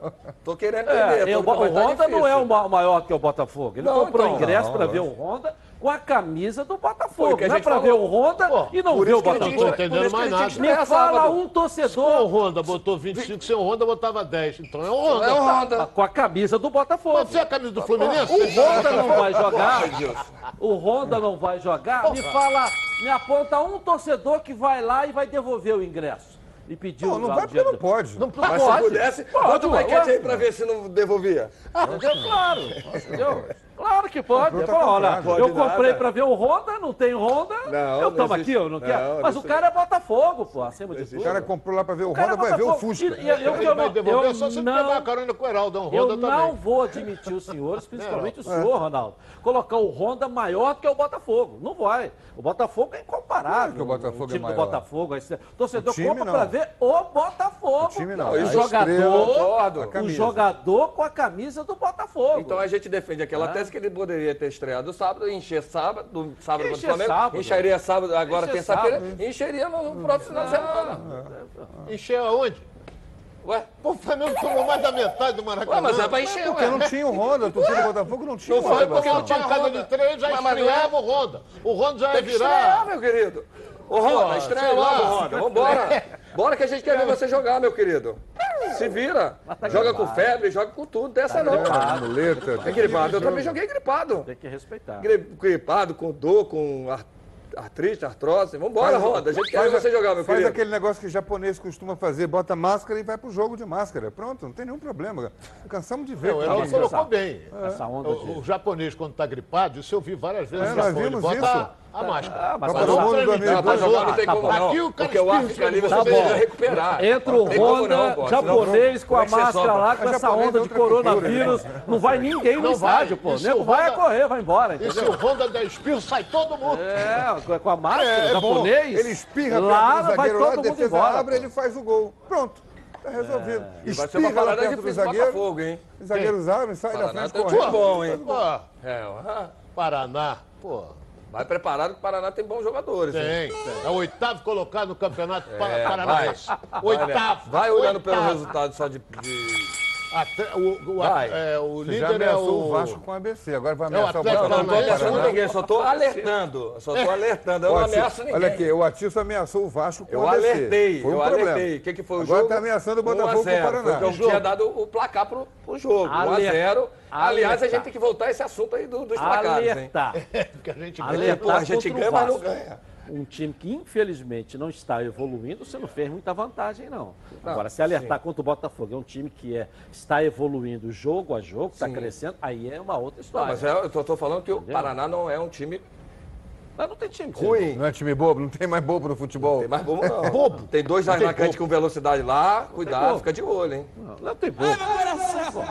Tô querendo entender. É, o, o Honda não é o maior que o Botafogo. Ele não, comprou então, ingresso para ver o Honda com a camisa do Botafogo. Não é pra ver o Honda Pô, e não ver o Botafogo. Não tô entendendo mais nada. Me fala um torcedor. o Honda botou 25, sem o Honda botava 10. Então é o Honda. É o Honda. Com a camisa do Botafogo. Pode ser a camisa do Fluminense? O Honda não vai jogar. O Honda não vai jogar. Me fala, me aponta um torcedor que vai lá e vai devolver o ingresso e pediu. Não, não vai porque não pode. Não, Mas pode. se pudesse, pode, bota uma enquete aí pra ver se não devolvia. Entendeu? Claro. Entendeu? Claro que pode. Tá Fala, olha, pode eu comprei para ver o Honda, não tem Honda. Não, eu tomo aqui, eu não, não quero. Mas o cara é Botafogo, pô, acima de tudo. O cara comprou lá para ver o, o Honda, é vai ver o Fusca. E, e, eu, eu, eu, vai devolver, eu só se não, pegar a carona com o Heraldo, um Honda eu também. não vou admitir os senhores, principalmente o senhor, Ronaldo, colocar o Honda maior que o Botafogo. Não vai. O Botafogo é incomparável. o Botafogo o time é do Botafogo. O torcedor compra para ver o Botafogo. O time não. O jogador, o jogador com a camisa do Botafogo. Então a gente defende aquela tese que ele poderia ter estreado sábado, encher sábado, do sábado encher Flamengo, sábado, encheria sábado, agora terça-feira, encheria no, próximo final de semana. Encher aonde? Ué? Pô, o Flamengo tomou mais da metade do Maracanã. Ué, mas é pra encher, Porque não tinha o Honda, o torcedor do Botafogo não tinha não o Honda. porque não tinha casa de três, já mas, estreava o Honda. O Honda já ia virar... Estrear, meu querido. Ô, Honda, estreia logo, Honda. Vambora. Bora que a gente quer ver você jogar, meu querido. Se vira. Tá joga com febre, joga com tudo. Dessa tá não. Muleta. É gripado. Eu também joguei gripado. Tem que respeitar. Gripado, com dor, com artrite, artrose. Vambora, Roda. A gente quer ver você jogar, meu faz querido. Faz aquele negócio que o japonês costuma fazer. Bota máscara e vai pro jogo de máscara. Pronto, não tem nenhum problema. Cansamos de ver. Não, ela colocou bem. Essa onda o, o, japonês, quando tá gripado, isso eu vi várias vezes. É, nós vimos bota isso a máscara. Ah, mas todo mundo não, pra jogar não tem como não. Aqui o cara porque o ar fica ali, você precisa recuperar. Entra o Honda japonês com a máscara lá, com essa onda de coronavírus. Não vai ninguém no estádio, pô. O nego vai correr, vai embora. E se o Honda der espirro, sai todo mundo. É, com a máscara, japonês. Ele espirra lá, vai todo mundo embora. abre, ele faz o gol. Pronto. Tá resolvido. É. E vai ser uma Espirra lá parada do do zagueiro. Botafogo, hein? Os zagueiros abrem, sai da frente correndo. bom, hein? Pô, É. Paraná, pô. Vai preparado que o Paraná tem bons jogadores. Tem, tem. É o oitavo colocado no campeonato É, paranaense. Oitavo. Vai olhando pelo oitavo. resultado só de. de- Até, o, o, Vai. é, o líder é ameaçou o... o Vasco com o ABC, agora vai É o ameaçar o Atlético não o Paranaense. ameaçando Paraná. ninguém, só tô alertando. Eu Só tô alertando. Eu Ó, não ameaço ninguém. Olha aqui, o Atilson ameaçou o Vasco com Eu o ABC. alertei, Foi um eu problema. alertei. O que, que foi o Agora jogo? tá ameaçando o 1 Botafogo a com o 0. Paraná. Foi Jogo. tinha dado o placar pro, pro jogo. 1 a Aler- 0 Aliás, a gente tem que voltar a esse assunto aí do- dos placares, hein? Alertar. que a gente Alertar Pô, a gente o ganha, mas não ganha. Um time que infelizmente não está evoluindo, você não fez muita vantagem, não. Agora, se alertar contra o Botafogo, é um time que é, está evoluindo jogo a jogo, está Sim. crescendo, aí é uma outra Não, história. mas é, eu tô falando que o Entendeu? Paraná não é um time Mas não tem time. ruim. Não é time bobo? Não tem mais bobo no futebol. Tem mais bobo não. Bobo. Tem dois atacantes com velocidade lá. Cuidado, fica de olho, hein? Não, não tem bobo.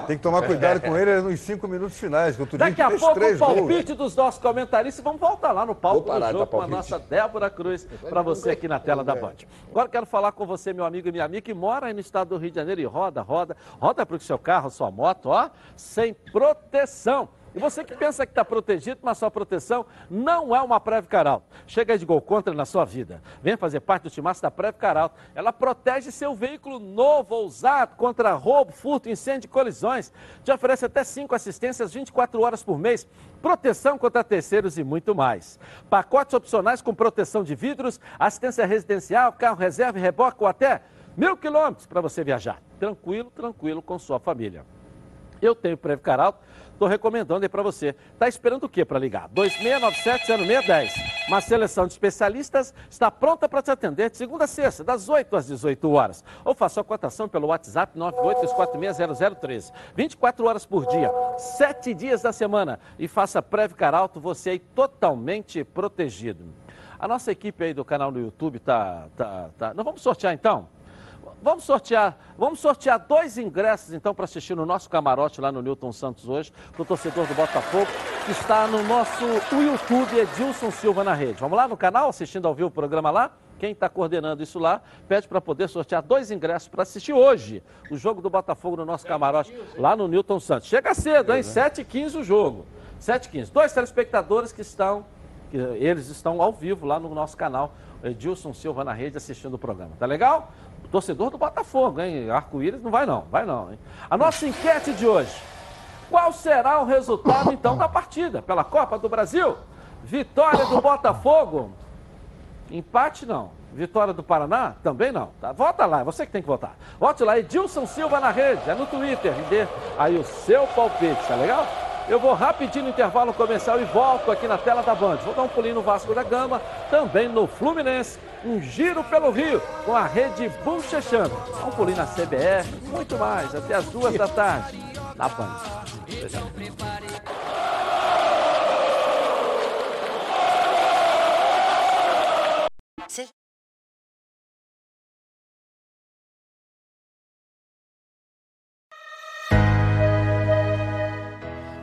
Tem que tomar cuidado com ele nos cinco minutos finais, que dia Daqui a pouco o três gols. palpite dos nossos comentaristas. Vamos voltar lá no palco parar do jogo com a palpite. nossa Débora Cruz para você aqui na tela da Band. Agora quero falar com você, meu amigo e minha amiga, que mora aí no estado do Rio de Janeiro e roda, roda, roda para o seu carro, sua moto, ó, sem proteção. E você que pensa que está protegido, mas sua proteção não é uma Preve Caralto. Chega de gol contra na sua vida. Venha fazer parte do timaço da Preve Caralto. Ela protege seu veículo novo ou usado contra roubo, furto, incêndio e colisões. Te oferece até 5 assistências 24 horas por mês, proteção contra terceiros e muito mais. Pacotes opcionais com proteção de vidros, assistência residencial, carro reserva e reboque ou até mil quilômetros para você viajar. Tranquilo, tranquilo com sua família. Eu tenho Preve Caralto, estou recomendando aí para você. Está esperando o quê para ligar? 2697-0610. Uma seleção de especialistas está pronta para te atender de segunda a sexta, das 8 às 18 horas. Ou faça a cotação pelo WhatsApp 982460013. 24 horas por dia, 7 dias da semana. E faça Preve Caralto, você aí totalmente protegido. A nossa equipe aí do canal no YouTube tá, tá, tá. Nós vamos sortear então? Vamos sortear, vamos sortear dois ingressos então para assistir no nosso camarote lá no Newton Santos hoje, para o torcedor do Botafogo, que está no nosso YouTube Edilson Silva na rede. Vamos lá no canal, assistindo ao vivo o programa lá? Quem está coordenando isso lá, pede para poder sortear dois ingressos para assistir hoje o jogo do Botafogo no nosso camarote lá no Newton Santos. Chega cedo, hein? 7h15 o jogo. 7h15. Dois telespectadores que estão, que eles estão ao vivo lá no nosso canal, Edilson Silva na rede, assistindo o programa. Tá legal? Torcedor do Botafogo, hein? Arco-íris não vai não, vai não, hein? A nossa enquete de hoje. Qual será o resultado, então, da partida pela Copa do Brasil? Vitória do Botafogo? Empate, não. Vitória do Paraná? Também não. Tá? Vota lá, é você que tem que votar. Vote lá, Edilson Silva na rede, é no Twitter, dê aí o seu palpite, tá legal? Eu vou rapidinho no intervalo comercial e volto aqui na tela da Band. Vou dar um pulinho no Vasco da Gama, também no Fluminense, um giro pelo Rio com a rede Bochechando. Um pulinho na CBR, muito mais, até as duas da tarde, na Band.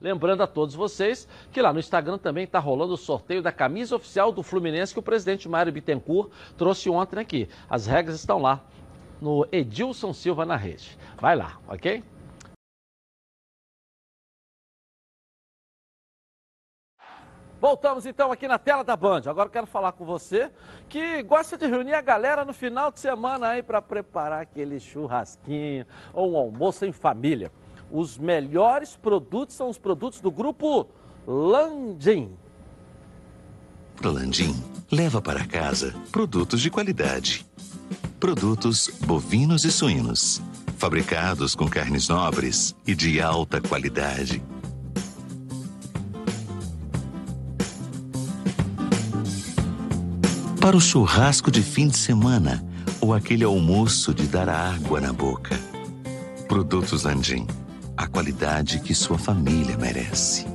Lembrando a todos vocês que lá no Instagram também está rolando o sorteio da camisa oficial do Fluminense que o presidente Mário Bittencourt trouxe ontem aqui. As regras estão lá no Edilson Silva na rede. Vai lá, ok? Voltamos então aqui na tela da Band. Agora quero falar com você que gosta de reunir a galera no final de semana aí para preparar aquele churrasquinho ou um almoço em família. Os melhores produtos são os produtos do grupo Landim. Landim leva para casa produtos de qualidade. Produtos bovinos e suínos, fabricados com carnes nobres e de alta qualidade. Para o churrasco de fim de semana ou aquele almoço de dar água na boca. Produtos Landim a qualidade que sua família merece.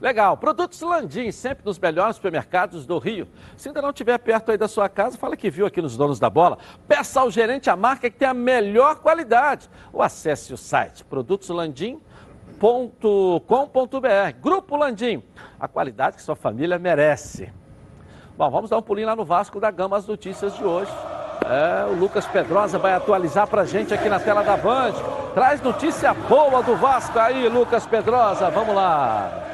Legal. Produtos Landim, sempre nos melhores supermercados do Rio. Se ainda não estiver perto aí da sua casa, fala que viu aqui nos Donos da Bola. Peça ao gerente a marca que tem a melhor qualidade. Ou acesse o site produtoslandim.com.br. Grupo Landim, a qualidade que sua família merece. Bom, vamos dar um pulinho lá no Vasco da Gama, as notícias de hoje. É, o Lucas Pedrosa vai atualizar pra gente aqui na tela da Band. Traz notícia boa do Vasco aí, Lucas Pedrosa. Vamos lá.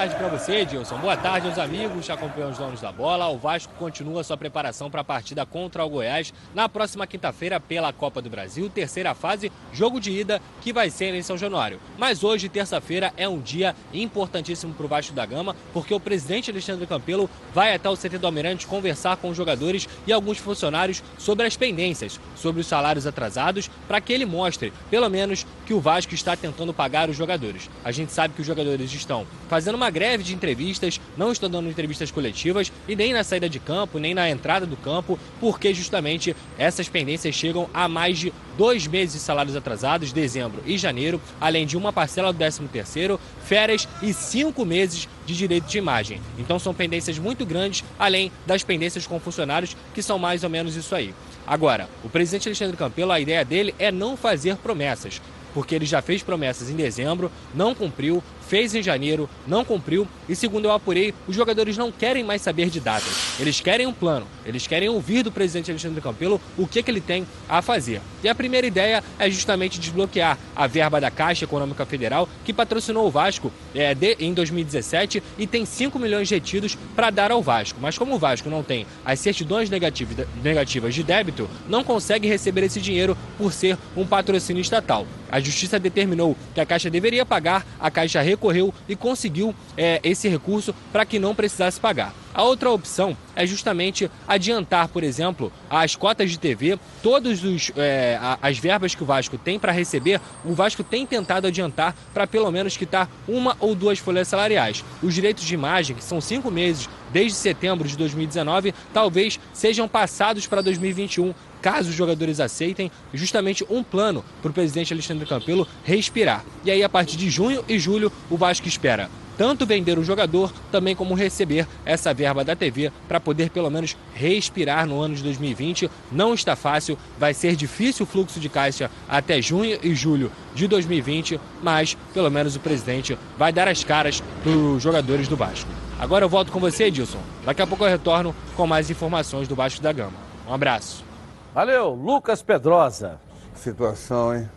Tarde para você, Edilson. Boa tarde aos amigos que acompanham os donos da bola. O Vasco continua sua preparação para a partida contra o Goiás na próxima quinta-feira pela Copa do Brasil, terceira fase, jogo de ida que vai ser em São Januário. Mas hoje, terça-feira, é um dia importantíssimo para o Vasco da Gama, porque o presidente Alexandre Campelo vai até o CT do Almirante conversar com os jogadores e alguns funcionários sobre as pendências, sobre os salários atrasados, para que ele mostre, pelo menos, que o Vasco está tentando pagar os jogadores. A gente sabe que os jogadores estão fazendo uma greve de entrevistas, não estão dando entrevistas coletivas e nem na saída de campo, nem na entrada do campo, porque justamente essas pendências chegam a mais de dois meses de salários atrasados, dezembro e janeiro, além de uma parcela do 13 terceiro, férias e cinco meses de direito de imagem. Então são pendências muito grandes, além das pendências com funcionários, que são mais ou menos isso aí. Agora, o presidente Alexandre Campelo, a ideia dele é não fazer promessas porque ele já fez promessas em dezembro, não cumpriu, fez em janeiro, não cumpriu e, segundo eu apurei, os jogadores não querem mais saber de datas. Eles querem um plano, eles querem ouvir do presidente Alexandre Campelo o que, que ele tem a fazer. E a primeira ideia é justamente desbloquear a verba da Caixa Econômica Federal que patrocinou o Vasco é, de, em 2017 e tem 5 milhões retidos para dar ao Vasco. Mas como o Vasco não tem as certidões negativas de débito, não consegue receber esse dinheiro por ser um patrocínio estatal. A Justiça determinou que a Caixa deveria pagar, a Caixa recorreu e conseguiu é, esse recurso para que não precisasse pagar. A outra opção é justamente adiantar, por exemplo, as cotas de TV, todas é, as verbas que o Vasco tem para receber, o Vasco tem tentado adiantar para pelo menos quitar uma ou duas folhas salariais. Os direitos de imagem, que são cinco meses desde setembro de 2019, talvez sejam passados para 2021, caso os jogadores aceitem, justamente um plano para o presidente Alexandre Campelo respirar. E aí, a partir de junho e julho, o Vasco espera tanto vender o jogador, também como receber essa verba da TV para poder pelo menos respirar no ano de 2020. Não está fácil, vai ser difícil o fluxo de caixa até junho e julho de 2020, mas pelo menos o presidente vai dar as caras para os jogadores do Vasco. Agora eu volto com você, Edilson. Daqui a pouco eu retorno com mais informações do Vasco da Gama. Um abraço. Valeu, Lucas Pedrosa. Situação, hein?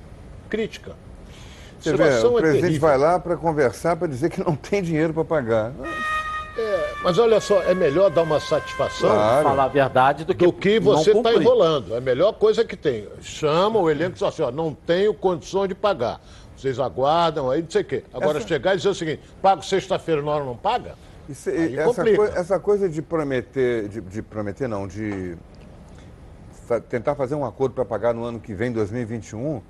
Crítica. Você vê, o presidente é vai lá para conversar, para dizer que não tem dinheiro para pagar. É, mas olha só, é melhor dar uma satisfação. Claro. Falar a verdade do que, do que você está enrolando. É a melhor coisa que tem. Chama o elenco e diz assim: ó, não tenho condições de pagar. Vocês aguardam aí, não sei o quê. Agora essa... chegar e dizer o seguinte: pago sexta-feira, na hora não paga? Isso, essa, coi essa, coisa de prometer, de, de prometer não, de tentar fazer um acordo para pagar no ano que vem, 2021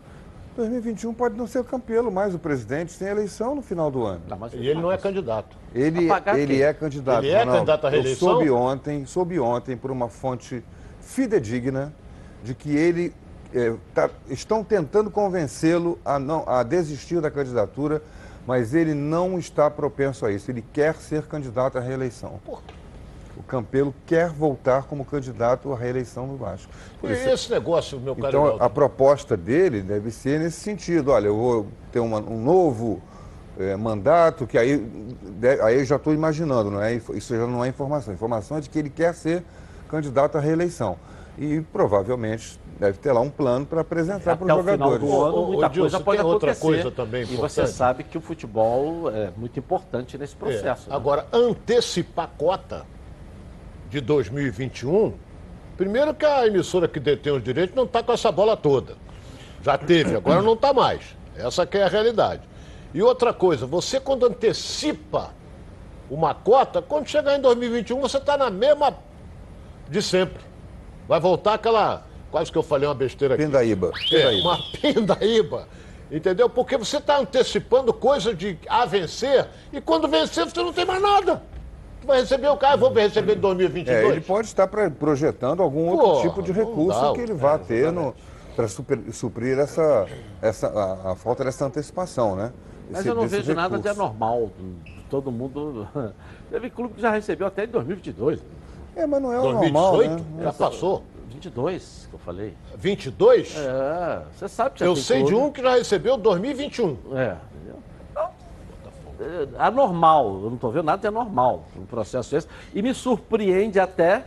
2021 pode não ser o Campelo mais o presidente, tem eleição no final do ano. Não, e ele não é candidato. Ele, ele é candidato. Ele é candidato à reeleição? Eu soube ontem, soube ontem por uma fonte fidedigna de que ele é, tá, estão tentando convencê-lo a, não, a desistir da candidatura, mas ele não está propenso a isso. Ele quer ser candidato à reeleição. Porra o Campelo quer voltar como candidato à reeleição no Vasco. Por isso, esse negócio, meu caro Então, a proposta dele deve ser nesse sentido. Olha, eu vou ter uma, um novo é, mandato, que aí, aí eu já estou imaginando, não é? isso já não é informação. A informação é de que ele quer ser candidato à reeleição. E provavelmente deve ter lá um plano para apresentar para os jogadores. Final do ano, muita coisa pode acontecer. outra coisa também importante. E você sabe que o futebol é muito importante nesse processo. É. Né? Agora, antecipar cota de 2021, primeiro que a emissora que detém os direitos não está com essa bola toda. Já teve, agora não está mais. Essa que é a realidade. E outra coisa, você quando antecipa uma cota, quando chegar em 2021, você está na mesma de sempre. Vai voltar aquela. Quase que eu falei uma besteira aqui. Pindaíba. É, uma pindaíba. Entendeu? Porque você está antecipando coisa de a vencer e quando vencer você não tem mais nada vai receber o carro, vou receber em 2022. É, ele pode estar pra, projetando algum outro tipo de recurso dá, que ele vá é, ter para suprir essa, essa, a, a, falta dessa antecipação, né? Esse, Mas eu não vejo recurso. nada de anormal. Todo mundo. Teve clube que já recebeu até em 2022. É, mas não é 2018? normal. Né? Já passou. 22 que eu falei. 22? É, você sabe que Eu sei clube. de um que já recebeu 2021. É, é, anormal, eu não estou vendo nada de anormal no processo esse. E me surpreende até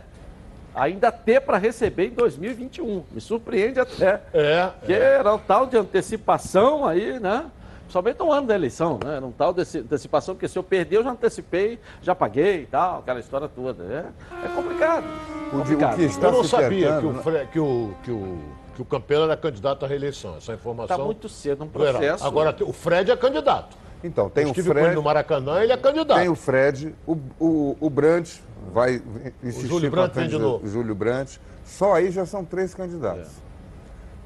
ainda ter para receber em 2021. Me surpreende até. É. Que é. era um tal de antecipação aí, né? Somente um ano da eleição, né? Era um tal de antecipação, porque se eu perder, eu já antecipei, já paguei e tal, aquela história toda. É, é complicado. O, complicado. O que está eu não sabia que o, né? que, o, que, o, que o Campelo era candidato à reeleição. Essa informação. Está muito cedo um processo. Agora, o Fred é candidato. Então, tem o Fred. no Maracanã, ele é candidato. Tem o Fred, o, o, o Brandt vai insistir o Júlio Brandt vem de novo. Júlio Brandt. Só aí já são três candidatos. É.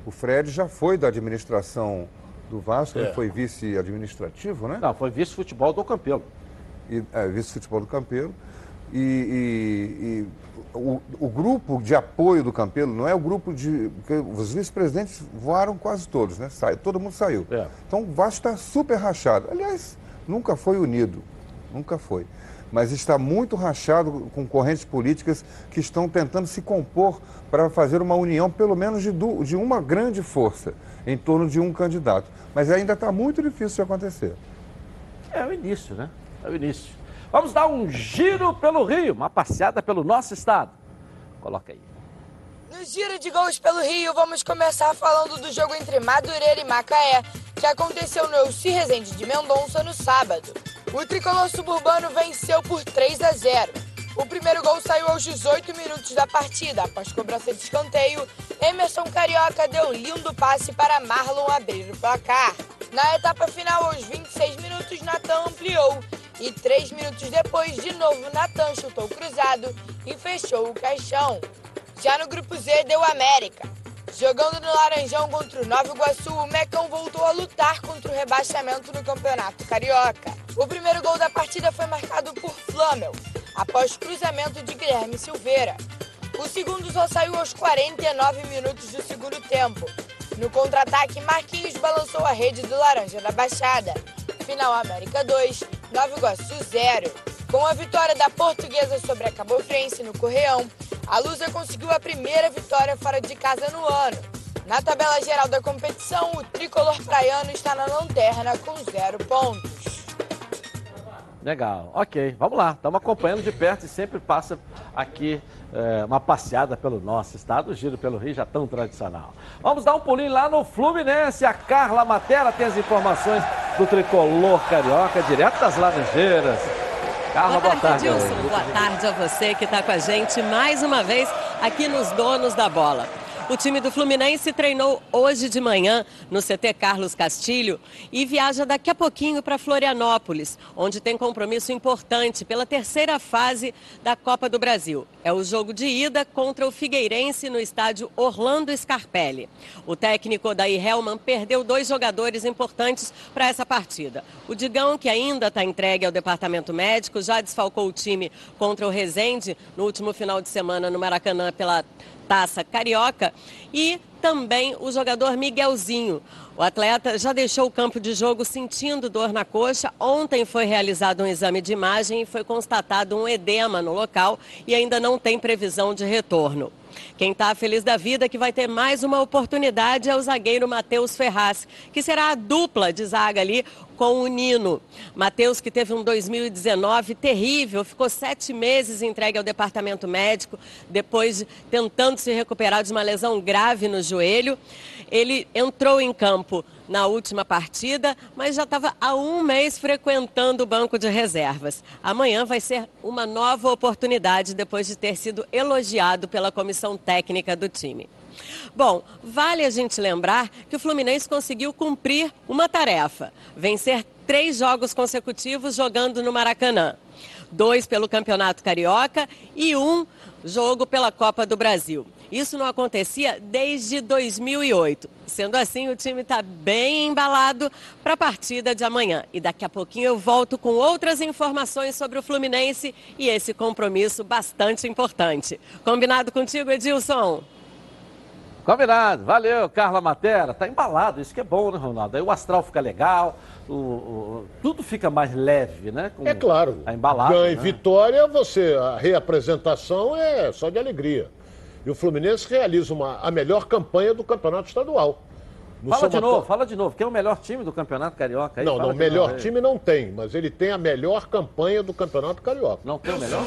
O Fred já foi da administração do Vasco, é. ele foi vice-administrativo, né? Não, foi vice-futebol do Campelo. E, é, vice-futebol do Campelo. E, e, e o, o, grupo de apoio do Campelo não é o grupo de. Os vice-presidentes voaram quase todos, né? Sai, todo mundo saiu. É. Então o Vasco está super rachado. Aliás, nunca foi unido. Nunca foi. Mas está muito rachado com correntes políticas que estão tentando se compor para fazer uma união, pelo menos de, de uma grande força, em torno de um candidato. Mas ainda está muito difícil de acontecer. É o início, né? É o início. Vamos dar um giro pelo Rio, uma passeada pelo nosso estado. Coloca aí. No giro de gols pelo Rio, vamos começar falando do jogo entre Madureira e Macaé, que aconteceu no Elci Resende de Mendonça no sábado. O tricolor suburbano venceu por 3 a 0. O primeiro gol saiu aos 18 minutos da partida. Após cobrança de escanteio, Emerson Carioca deu lindo passe para Marlon abrir o placar. Na etapa final, aos 26 minutos, Natan ampliou e três minutos depois, de novo, Natan chutou cruzado e fechou o caixão. Já no grupo Z, deu América. Jogando no Laranjão contra o Nova Iguaçu, o Mecão voltou a lutar contra o rebaixamento no Campeonato Carioca. O primeiro gol da partida foi marcado por Flamel, após cruzamento de Guilherme Silveira. O segundo só saiu aos 49 minutos do segundo tempo. No contra-ataque, Marquinhos balançou a rede do Laranja da Baixada. Final América 2, Nova Iguaçu 0. Com a vitória da Portuguesa sobre a Cabo Friense no Correão, a Lusa conseguiu a primeira vitória fora de casa no ano. Na tabela geral da competição, o tricolor praiano está na lanterna com zero pontos. Legal, ok, vamos lá. Estamos acompanhando de perto e sempre passa aqui é, uma passeada pelo nosso estado, giro pelo Rio já tão tradicional. Vamos dar um pulinho lá no Fluminense. A Carla Matera tem as informações do tricolor carioca, direto das Laranjeiras. Carla, boa tarde. Boa tarde, Dilson. Boa tarde a você que está com a gente mais uma vez aqui nos Donos da Bola. O time do Fluminense treinou hoje de manhã no CT Carlos Castilho e viaja daqui a pouquinho para Florianópolis, onde tem compromisso importante pela terceira fase da Copa do Brasil. É o jogo de ida contra o Figueirense no estádio Orlando Scarpelli. O técnico Daí Helman perdeu dois jogadores importantes para essa partida. O Digão, que ainda está entregue ao departamento médico, já desfalcou o time contra o Rezende no último final de semana no Maracanã pela Taça Carioca e também o jogador Miguelzinho. O atleta já deixou o campo de jogo sentindo dor na coxa. Ontem foi realizado um exame de imagem e foi constatado um edema no local e ainda não tem previsão de retorno. Quem está feliz da vida que vai ter mais uma oportunidade é o zagueiro Matheus Ferraz, que será a dupla de zaga ali com o Nino. Matheus, que teve um 2019 terrível, ficou sete meses entregue ao departamento médico, depois de, tentando se recuperar de uma lesão grave no joelho. Ele entrou em campo na última partida, mas já estava há um mês frequentando o banco de reservas. Amanhã vai ser uma nova oportunidade depois de ter sido elogiado pela comissão técnica do time. Bom, vale a gente lembrar que o Fluminense conseguiu cumprir uma tarefa: vencer três jogos consecutivos jogando no Maracanã. Dois pelo Campeonato Carioca e um jogo pela Copa do Brasil. Isso não acontecia desde 2008. Sendo assim, o time está bem embalado para a partida de amanhã. E daqui a pouquinho eu volto com outras informações sobre o Fluminense e esse compromisso bastante importante. Combinado contigo, Edilson? Combinado, valeu, Carla Matera. Tá embalado, isso que é bom, né, Ronaldo? Aí o astral fica legal, o, o, tudo fica mais leve, né? é claro. A embalada. Ganha né? vitória, você, a reapresentação é só de alegria. E o Fluminense realiza uma, a melhor campanha do campeonato estadual. No fala de novo, fala de novo. Quem é o melhor time do Campeonato Carioca? Aí, não, não, melhor time não tem, mas ele tem a melhor campanha do Campeonato Carioca. Não tem o melhor?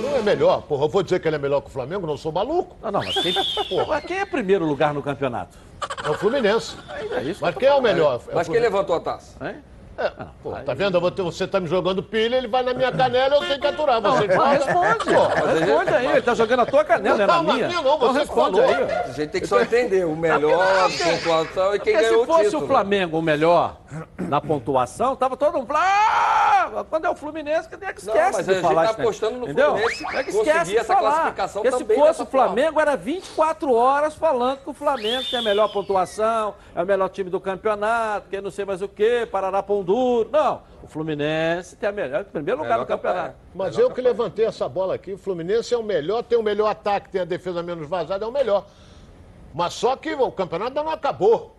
Não é melhor. Porra, eu vou dizer que ele é melhor que o Flamengo, não sou maluco. Não, não, mas quem, porra, quem é primeiro lugar no campeonato? É o Fluminense. É isso mas quem é o melhor? É, mas quem levantou a taça? Hein? É, pô, tá vendo? Você tá me jogando pilha, ele vai na minha canela, eu tenho que aturar. Você não, responde. Pô, responde aí, ele tá jogando a tua canela, não, não é na minha. Não, você responde falou. aí. A gente tem que só entender o melhor, a pontuação e quem ganhou o título. se fosse o Flamengo o melhor na pontuação, tava todo mundo falando, ah, quando é o Fluminense, que é que esquece não, mas de a falar gente tá apostando no entendeu? Fluminense é que esquece de essa falar. classificação Porque também se fosse o forma. Flamengo, era 24 horas falando que o Flamengo tem a melhor pontuação, é o melhor time do campeonato, que não sei mais o quê, Parará Pão Duro. Não, o Fluminense tem a melhor, primeiro lugar no campeonato. Mas eu que levantei essa bola aqui, o Fluminense é o melhor, tem o melhor ataque, tem a defesa menos vazada, é o melhor. Mas só que o campeonato ainda não acabou.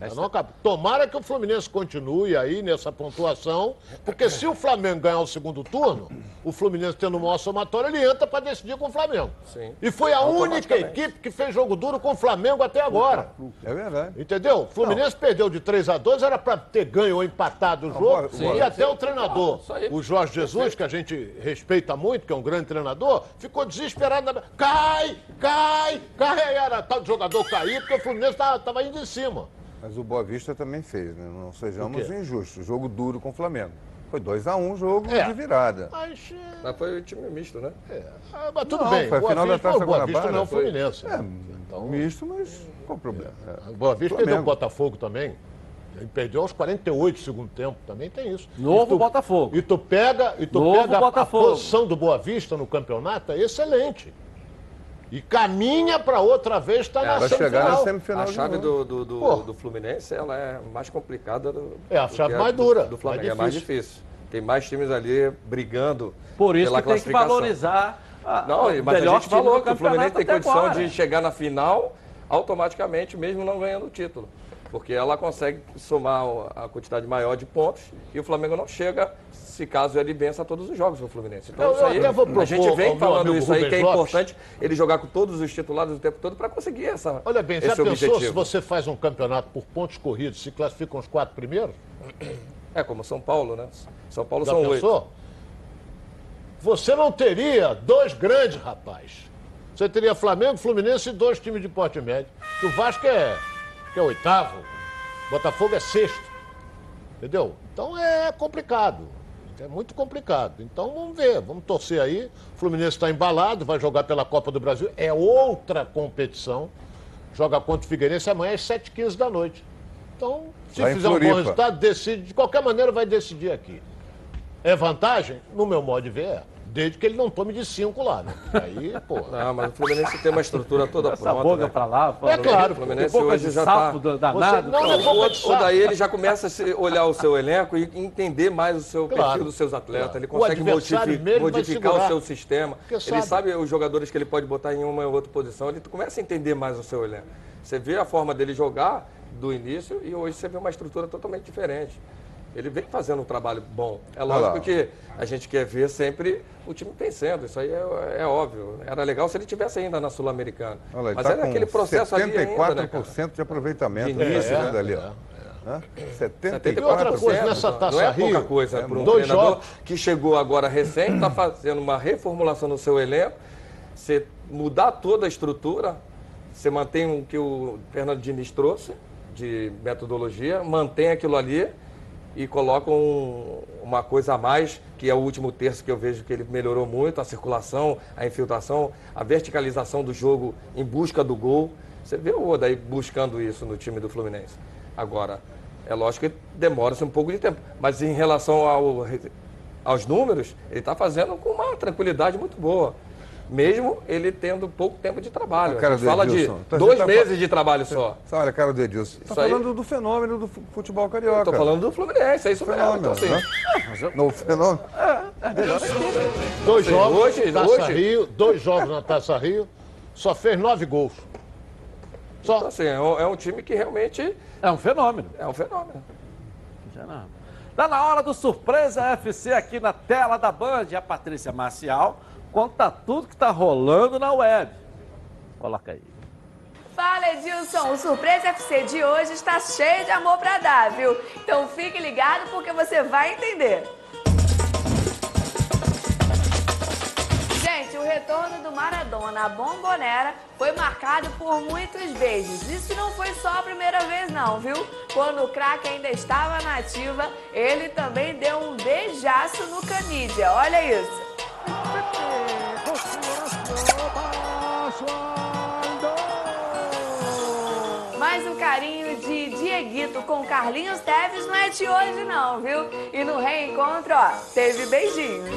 Ainda não. Tomara que o Fluminense continue aí nessa pontuação, porque se o Flamengo ganhar o segundo turno, o Fluminense tendo o maior somatório, ele entra para decidir com o Flamengo. Sim. E foi a única equipe que fez jogo duro com o Flamengo até agora. É verdade. Entendeu? O Fluminense perdeu de 3 a 2 era para ter ganho ou empatado o jogo. Sim. e até o treinador, aí. o Jorge Jesus, que a gente respeita muito, que é um grande treinador, ficou desesperado. Na... Cai, cai, cai. Era tal de jogador cair, porque o Fluminense estava indo em cima. Mas o Boa Vista também fez, né? Não sejamos injustos. Jogo duro com o Flamengo. Foi 2x1 um, jogo É. de virada. Mas, Mas foi o time misto, né? ah, mas tudo Não, bem. foi a Boa final da Vista, Taça o Boa Vista Guanabara, não é o foi- Fluminense. É, Então, misto, mas qual o problema? É. o Boa Vista Flamengo. perdeu o Botafogo também. Ele perdeu aos 48 do segundo tempo, também tem isso. Novo E tu- Botafogo. E tu pega, e tu Novo pega a- posição do Boa Vista no campeonato, é excelente. E caminha para outra vez estar na Vai chegar na semifinal. semifinal A chave do, do, do, do Fluminense ela é mais complicada do, É a chave que mais dura, do Flamengo. mais é mais difícil. Tem mais times ali brigando Por isso pela que tem que classificação. valorizar a, Não, o mas a gente falou que o Fluminense tem condição agora. de chegar na final automaticamente, mesmo não ganhando o título. Porque ela consegue somar a quantidade maior de pontos e o Flamengo não chega se caso ele vença todos os jogos do Fluminense. Então, Eu- isso eu aí, vou a propor gente vem falando isso aí, Rubens que é Lopes. importante ele jogar com todos os titulares o tempo todo para conseguir essa, Olha bem, já pensou objetivo. se você faz um campeonato por pontos corridos, se classificam os quatro primeiros? É como São Paulo, né? São Paulo Já são pensou? oito. Você não teria dois grandes, rapaz. Você teria Flamengo, Fluminense e dois times de porte médio. Que o Vasco é, que é oitavo, Botafogo é sexto. Entendeu? Então é complicado. É muito complicado. Então vamos ver, vamos torcer aí. O Fluminense está embalado, vai jogar pela Copa do Brasil. É outra competição. Joga contra o Figueirense amanhã às 7h15 da noite. Então, se Lá fizer um bom resultado, decide. De qualquer maneira, vai decidir aqui. É vantagem? No meu modo de ver, é. Desde que ele não tome de cinco lá, né? Aí, pô. Não, mas o Fluminense tem uma estrutura toda Essa pronta. boca né? pra lá, pô. É claro, O Fluminense boca hoje de já sapo tá... do- danado. Você- não, não é o, boca de o sapo. daí ele já começa a olhar o seu elenco e entender mais o seu Claro, perfil dos seus atletas. claro. Ele consegue adversário modifi- mesmo vai modificar o seu sistema. Porque ele sabe. sabe. os jogadores que ele pode botar em uma ou outra posição. Ele começa a entender mais o seu elenco. Você vê a forma dele jogar do início e hoje você vê uma estrutura totalmente diferente. Ele vem fazendo um trabalho bom. É lógico que a gente quer ver sempre o time vencendo. Isso aí é, é óbvio. Era legal se ele tivesse ainda na Sul-Americana. Mas tá era com aquele processo ali ainda, né, cara? 74% de aproveitamento. De né, início, vendo né? ali, ó. Hã? 74%. E outra coisa, nessa Taça Não é Rio, pouca coisa é para um dois treinador jogos. que chegou agora recente, está fazendo uma reformulação no seu elenco, você mudar toda a estrutura, você mantém o que o Fernando Diniz trouxe de metodologia, mantém aquilo ali e coloca um- uma coisa a mais, que é o último terço que eu vejo que ele melhorou muito, a circulação, a infiltração, a verticalização do jogo em busca do gol. Você vê o Odaí buscando isso no time do Fluminense. Agora, é lógico que demora-se um pouco de tempo, mas em relação ao, aos números, ele está fazendo com uma tranquilidade muito boa. Mesmo ele tendo pouco tempo de trabalho. A cara A gente do fala de Edilson. Então, dois tá meses de trabalho só. Olha cara do Edilson. Tá Isso aí- falando do fenômeno do fu- futebol carioca. Estou falando do Fluminense, é isso mesmo. Então, assim, né? No fenômeno. Dois Sim, jogos, hoje- Taça hoje- Rio, dois jogos na Taça Rio, só fez nove gols. Só. Então, assim, é um, é um time que realmente É um fenômeno. é um fenômeno. Já não. Tá na hora do Surpresa FC aqui na tela da Band. A Patrícia Marcial conta tudo que tá rolando na web. Coloca aí. Fala Edilson, o Surpresa FC de hoje está cheio de amor pra dar, viu? Então fique ligado porque você vai entender. Gente, o retorno do Maradona à Bombonera foi marcado por muitos beijos. Isso não foi só a primeira vez não, viu? Quando o craque ainda estava na ativa, ele também deu um beijaço no Canidia. Olha isso. Mas o carinho de Dieguito com Carlinhos Teves não é de hoje não, viu? E no reencontro, ó, teve beijinhos.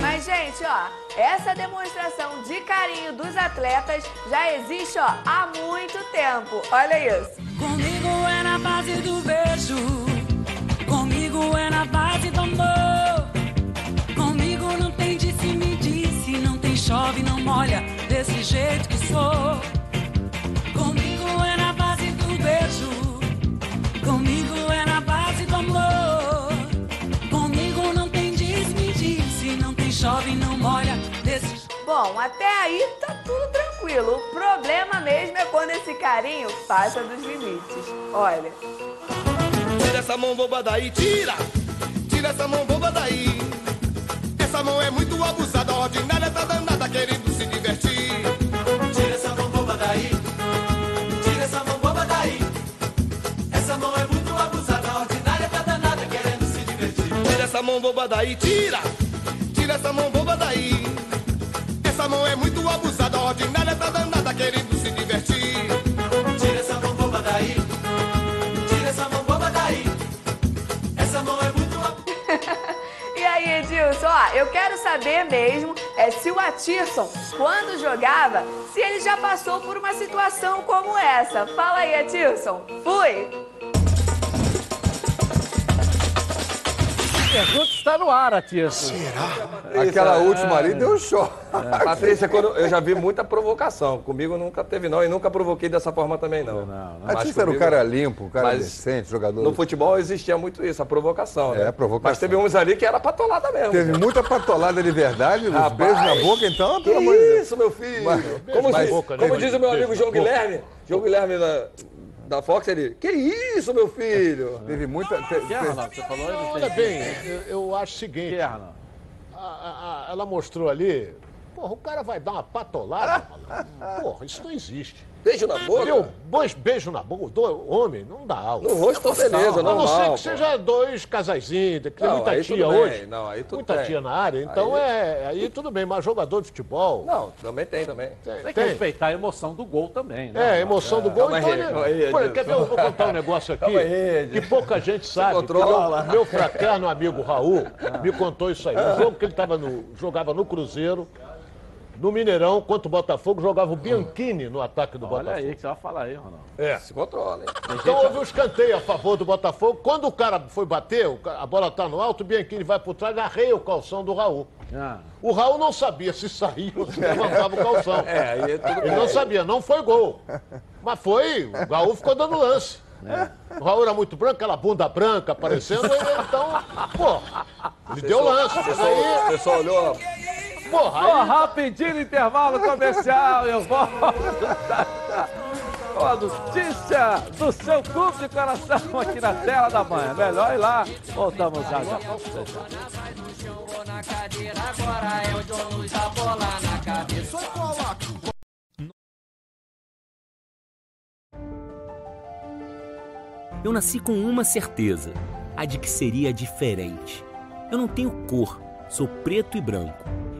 Mas, gente, ó, essa demonstração de carinho dos atletas já existe, ó, há muito tempo. Olha isso. Base do beijo. Comigo é na base do amor. Comigo não tem disse me disse, não tem chove, não molha, desse jeito que sou. Comigo é na base do beijo. Comigo é na base do amor. Comigo não tem disse me disse, não tem chove, não molha, desse Bom, até aí tá tudo tranquilo. O problema mesmo é quando esse carinho passa dos limites. Olha. Tira essa mão boba daí, tira! Tira essa mão boba daí! Essa mão é muito abusada, ordinária, tá danada, querendo se divertir. Tira essa mão boba daí! Tira essa mão boba daí! Essa mão é muito abusada, ordinária, tá danada, querendo se divertir. Tira essa mão boba daí, tira! Tira essa mão boba daí! Essa mão é muito abusada, ordinária, tá danada, querendo se divertir. Tira essa mão boba daí! Tira essa mão boba daí. Essa mão é muito E aí, Edilson, ó, eu quero saber mesmo é, se o Atirson, quando jogava, se ele já passou por uma situação como essa. Fala aí, Atirson. Fui! Pergunta está no ar, Atiço. Aquela Isso, última é. ali deu choque. Patrícia, quando eu já vi muita provocação. Comigo nunca teve, não. E nunca provoquei dessa forma também, não. Mas Batista era o cara limpo, o cara Mas decente, jogador. No futebol existia muito isso, a provocação. É, né? a provocação. Mas teve uns ali que era patolada mesmo. Teve muita patolada de verdade, os Rapaz, beijos na boca, então, que pelo amor de Deus. isso, meu filho? Mas- como mas- diz, boca, como né? diz o meu amigo na João boca. Guilherme, João Guilherme da, da Fox, ele, que isso, meu filho? Teve muita... Que, Arnaldo? Você falou? Olha bem, eu, eu acho o seguinte. Que, Arnaldo? a- a- a- ela mostrou ali. Porra, o cara vai dar uma patolada, malandro. Porra, isso não existe. Beijo na boca? Entendeu? Dois beijos na boca, do homem, não dá. No rosto, beleza, A não ser que seja dois casaizinhos, que tem Não, muita aí tia tudo bem, hoje. não, aí tudo muita bem. tia na área, então Aí- é. Aí tudo bem, mas jogador de futebol. Não, também tem, também. Tem que Tem. respeitar a emoção do gol também, né? É, a emoção do gol. Calma Então, aí, ele- calma aí, Pô, Edilson. quer ver? Eu vou contar um negócio aqui aí, que pouca gente sabe. Meu, meu fraterno amigo Raul me contou isso aí. No jogo que ele tava no, jogava no Cruzeiro, no Mineirão, contra o Botafogo, jogava o Bianchini no ataque do Olha Botafogo. aí, que você vai falar aí, Ronaldo. É. Se controla, hein? Então houve um escanteio a favor do Botafogo. Quando o cara foi bater, a bola tá no alto, o Bianchini vai por trás, arreia o calção do Raul. Ah. O Raul não sabia se saía ou se levantava o calção. É, aí é tudo Ele bem. não sabia, não foi gol. Mas foi, o Raul ficou dando lance. O Raul era muito branco, aquela bunda branca aparecendo, então, pô, ele deu lance. Você aí, só olhou. Porra, Ó, aí, rapidinho intervalo comercial, eu volto. Com a notícia do seu clube de coração aqui na tela da manhã. Melhor ir lá. Voltamos já já. na cadeira, agora é o dono da bola na cabeça. Eu nasci com uma certeza, a de que seria diferente. Eu não tenho cor, sou preto e branco.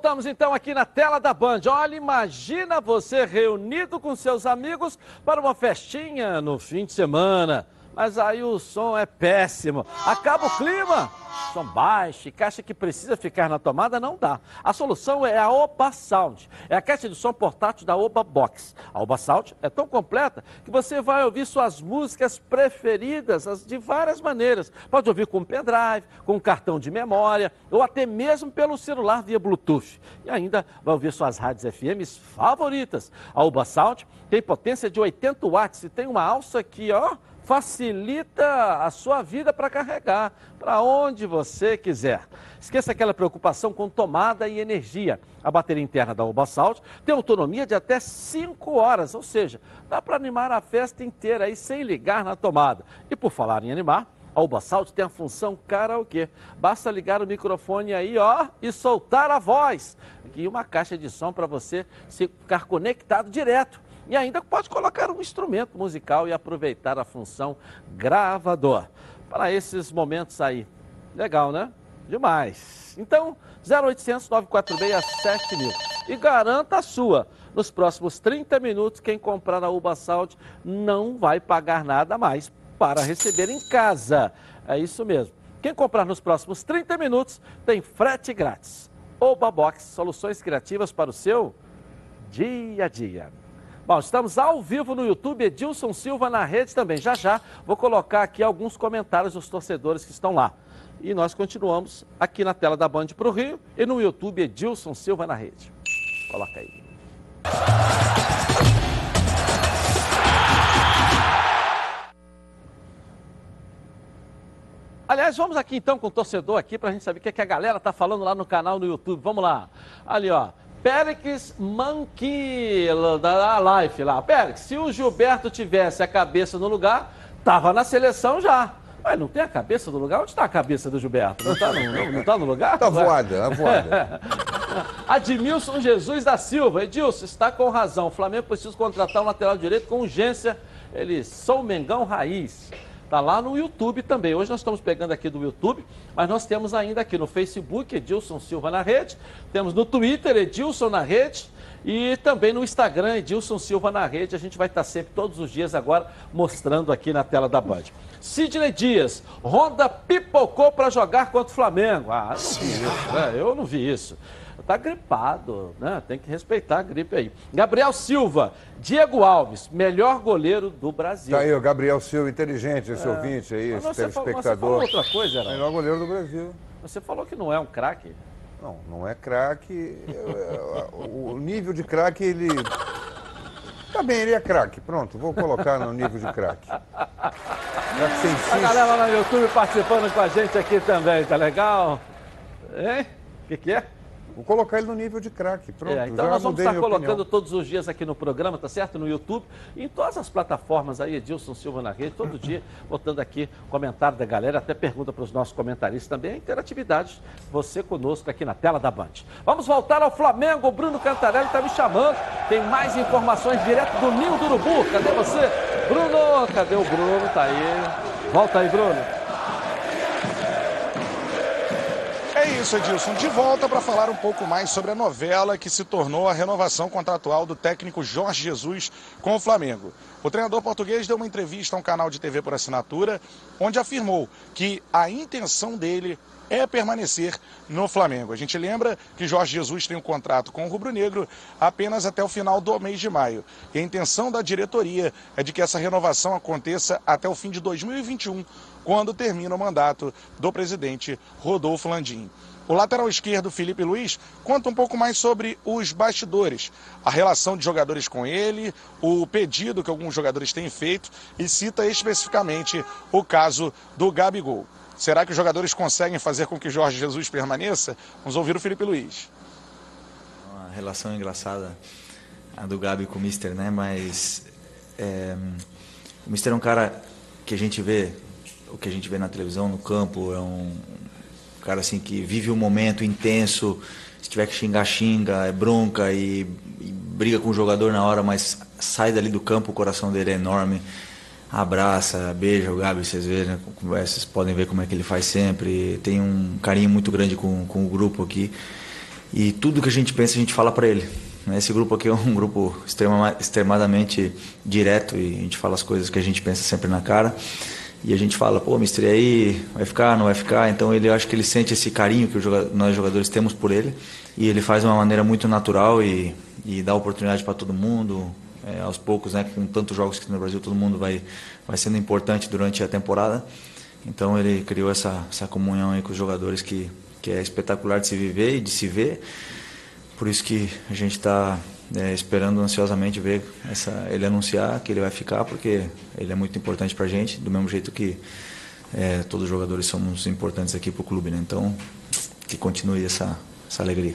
Voltamos então aqui na tela da Band. Olha, imagina você reunido com seus amigos para uma festinha no fim de semana. Mas aí o som é péssimo. Acaba o clima som baixo e caixa que precisa ficar na tomada, não dá. A solução é a Oba Sound. É a caixa de som portátil da Oba Box. A Oba Sound é tão completa que você vai ouvir suas músicas preferidas de várias maneiras. Pode ouvir com pendrive, com cartão de memória ou até mesmo pelo celular via Bluetooth. E ainda vai ouvir suas rádios FMs favoritas. A Oba Sound tem potência de 80 watts e tem uma alça aqui, ó facilita a sua vida para carregar para onde você quiser. Esqueça aquela preocupação com tomada e energia. A bateria interna da Ubasalt tem autonomia de até 5 horas, ou seja, dá para animar a festa inteira aí sem ligar na tomada. E por falar em animar, a Ubasalt tem a função karaokê. Basta ligar o microfone aí, ó, e soltar a voz. E uma caixa de som para você ficar conectado direto e ainda pode colocar um instrumento musical e aproveitar a função gravador para esses momentos aí. Legal, né? Demais. Então, 0800 946 7000 e garanta a sua. Nos próximos 30 minutos, quem comprar na Uba Salt não vai pagar nada mais para receber em casa. É isso mesmo. Quem comprar nos próximos 30 minutos tem frete grátis. Oba Box, soluções criativas para o seu dia a dia. Bom, estamos ao vivo no YouTube, Edilson Silva na rede também. Já já vou colocar aqui alguns comentários dos torcedores que estão lá. E nós continuamos aqui na tela da Band para o Rio e no YouTube Edilson Silva na rede. Coloca aí. Aliás, vamos aqui então com o torcedor aqui para a gente saber o que, é que a galera tá falando lá no canal no YouTube. Vamos lá. Ali, ó. Périx Manquilo, da Life lá. Périx, se o Gilberto tivesse a cabeça no lugar, tava na seleção já. Mas não tem a cabeça no lugar? Onde está a cabeça do Gilberto? Não está no, não, não tá no lugar? Está voada, está voada. Admilson Jesus da Silva. Edilson, está com razão. O Flamengo precisa contratar um lateral direito com urgência. Ele, São Mengão Raiz. Está lá no YouTube também. Hoje nós estamos pegando aqui do YouTube, mas nós temos ainda aqui no Facebook Edilson Silva na rede, temos no Twitter Edilson na rede e também no Instagram Edilson Silva na rede. A gente vai estar sempre, todos os dias agora, mostrando aqui na tela da Band. Sidney Dias, Honda pipocou para jogar contra o Flamengo. Ah, não vi isso, né? Eu não vi isso tá gripado, né? Tem que respeitar a gripe aí. Gabriel Silva, Diego Alves, melhor goleiro do Brasil. Tá aí, o Gabriel Silva, inteligente, esse é. ouvinte aí, esse telespectador. Você falou outra coisa, era? Melhor goleiro do Brasil. Você falou que não é um craque. Não, não é craque. o nível de craque, ele. Tá bem, ele é craque. Pronto, vou colocar no nível de craque. A galera lá no YouTube participando com a gente aqui também, tá legal? Hein? O que, que é? Vou colocar ele no nível de craque. Pronto. É, então nós vamos estar colocando opinião. todos os dias aqui no programa, tá certo? No YouTube em todas as plataformas aí, Edilson Silva na rede, todo dia, botando aqui comentário da galera, até pergunta para os nossos comentaristas também, a interatividade, você conosco aqui na tela da Band. Vamos voltar ao Flamengo, o Bruno Cantarelli está me chamando, tem mais informações direto do Ninho do Urubu, cadê você? Bruno, cadê o Bruno? Tá aí. Volta aí, Bruno. É isso, Edilson. De volta para falar um pouco mais sobre a novela que se tornou a renovação contratual do técnico Jorge Jesus com o Flamengo. O treinador português deu uma entrevista a um canal de TV por assinatura, onde afirmou que a intenção dele é permanecer no Flamengo. A gente lembra que Jorge Jesus tem um contrato com o Rubro Negro apenas até o final do mês de maio. E a intenção da diretoria é de que essa renovação aconteça até o fim de 2021, quando termina o mandato do presidente Rodolfo Landim. O lateral esquerdo, Felipe Luiz, conta um pouco mais sobre os bastidores, a relação de jogadores com ele, o pedido que alguns jogadores têm feito e cita especificamente o caso do Gabigol. Será que os jogadores conseguem fazer com que Jorge Jesus permaneça? Vamos ouvir o Felipe Luiz. Uma relação engraçada a do Gabi com o Mister, né? Mas é, o Mister é um cara que a gente vê o que a gente vê na televisão, no campo, é um, cara assim que vive um momento intenso, se tiver que xingar, xinga, é bronca e, e, briga com o jogador na hora, mas sai dali do campo, o coração dele é enorme. Abraça, beija o Gabi, vocês verem, né? vocês podem ver como é que ele faz sempre. Tem um carinho muito grande com, com o grupo aqui. E tudo que a gente pensa, a gente fala para ele. Né? Esse grupo aqui é um grupo extrema, extremadamente direto e a gente fala as coisas que a gente pensa sempre na cara. E a gente fala, pô, mister, aí vai ficar, não vai ficar? Então ele acho que ele sente esse carinho que nós jogadores temos por ele e ele faz de uma maneira muito natural e, e dá oportunidade para todo mundo. É, aos poucos, né, com tantos jogos que no Brasil todo mundo vai vai sendo importante durante a temporada. Então ele criou essa essa comunhão aí com os jogadores que que é espetacular de se viver e de se ver. Por isso que a gente está é, esperando ansiosamente ver essa, ele anunciar que ele vai ficar, porque ele é muito importante para a gente, do mesmo jeito que é, todos os jogadores somos importantes aqui para o clube. Né? Então, que continue essa, essa alegria.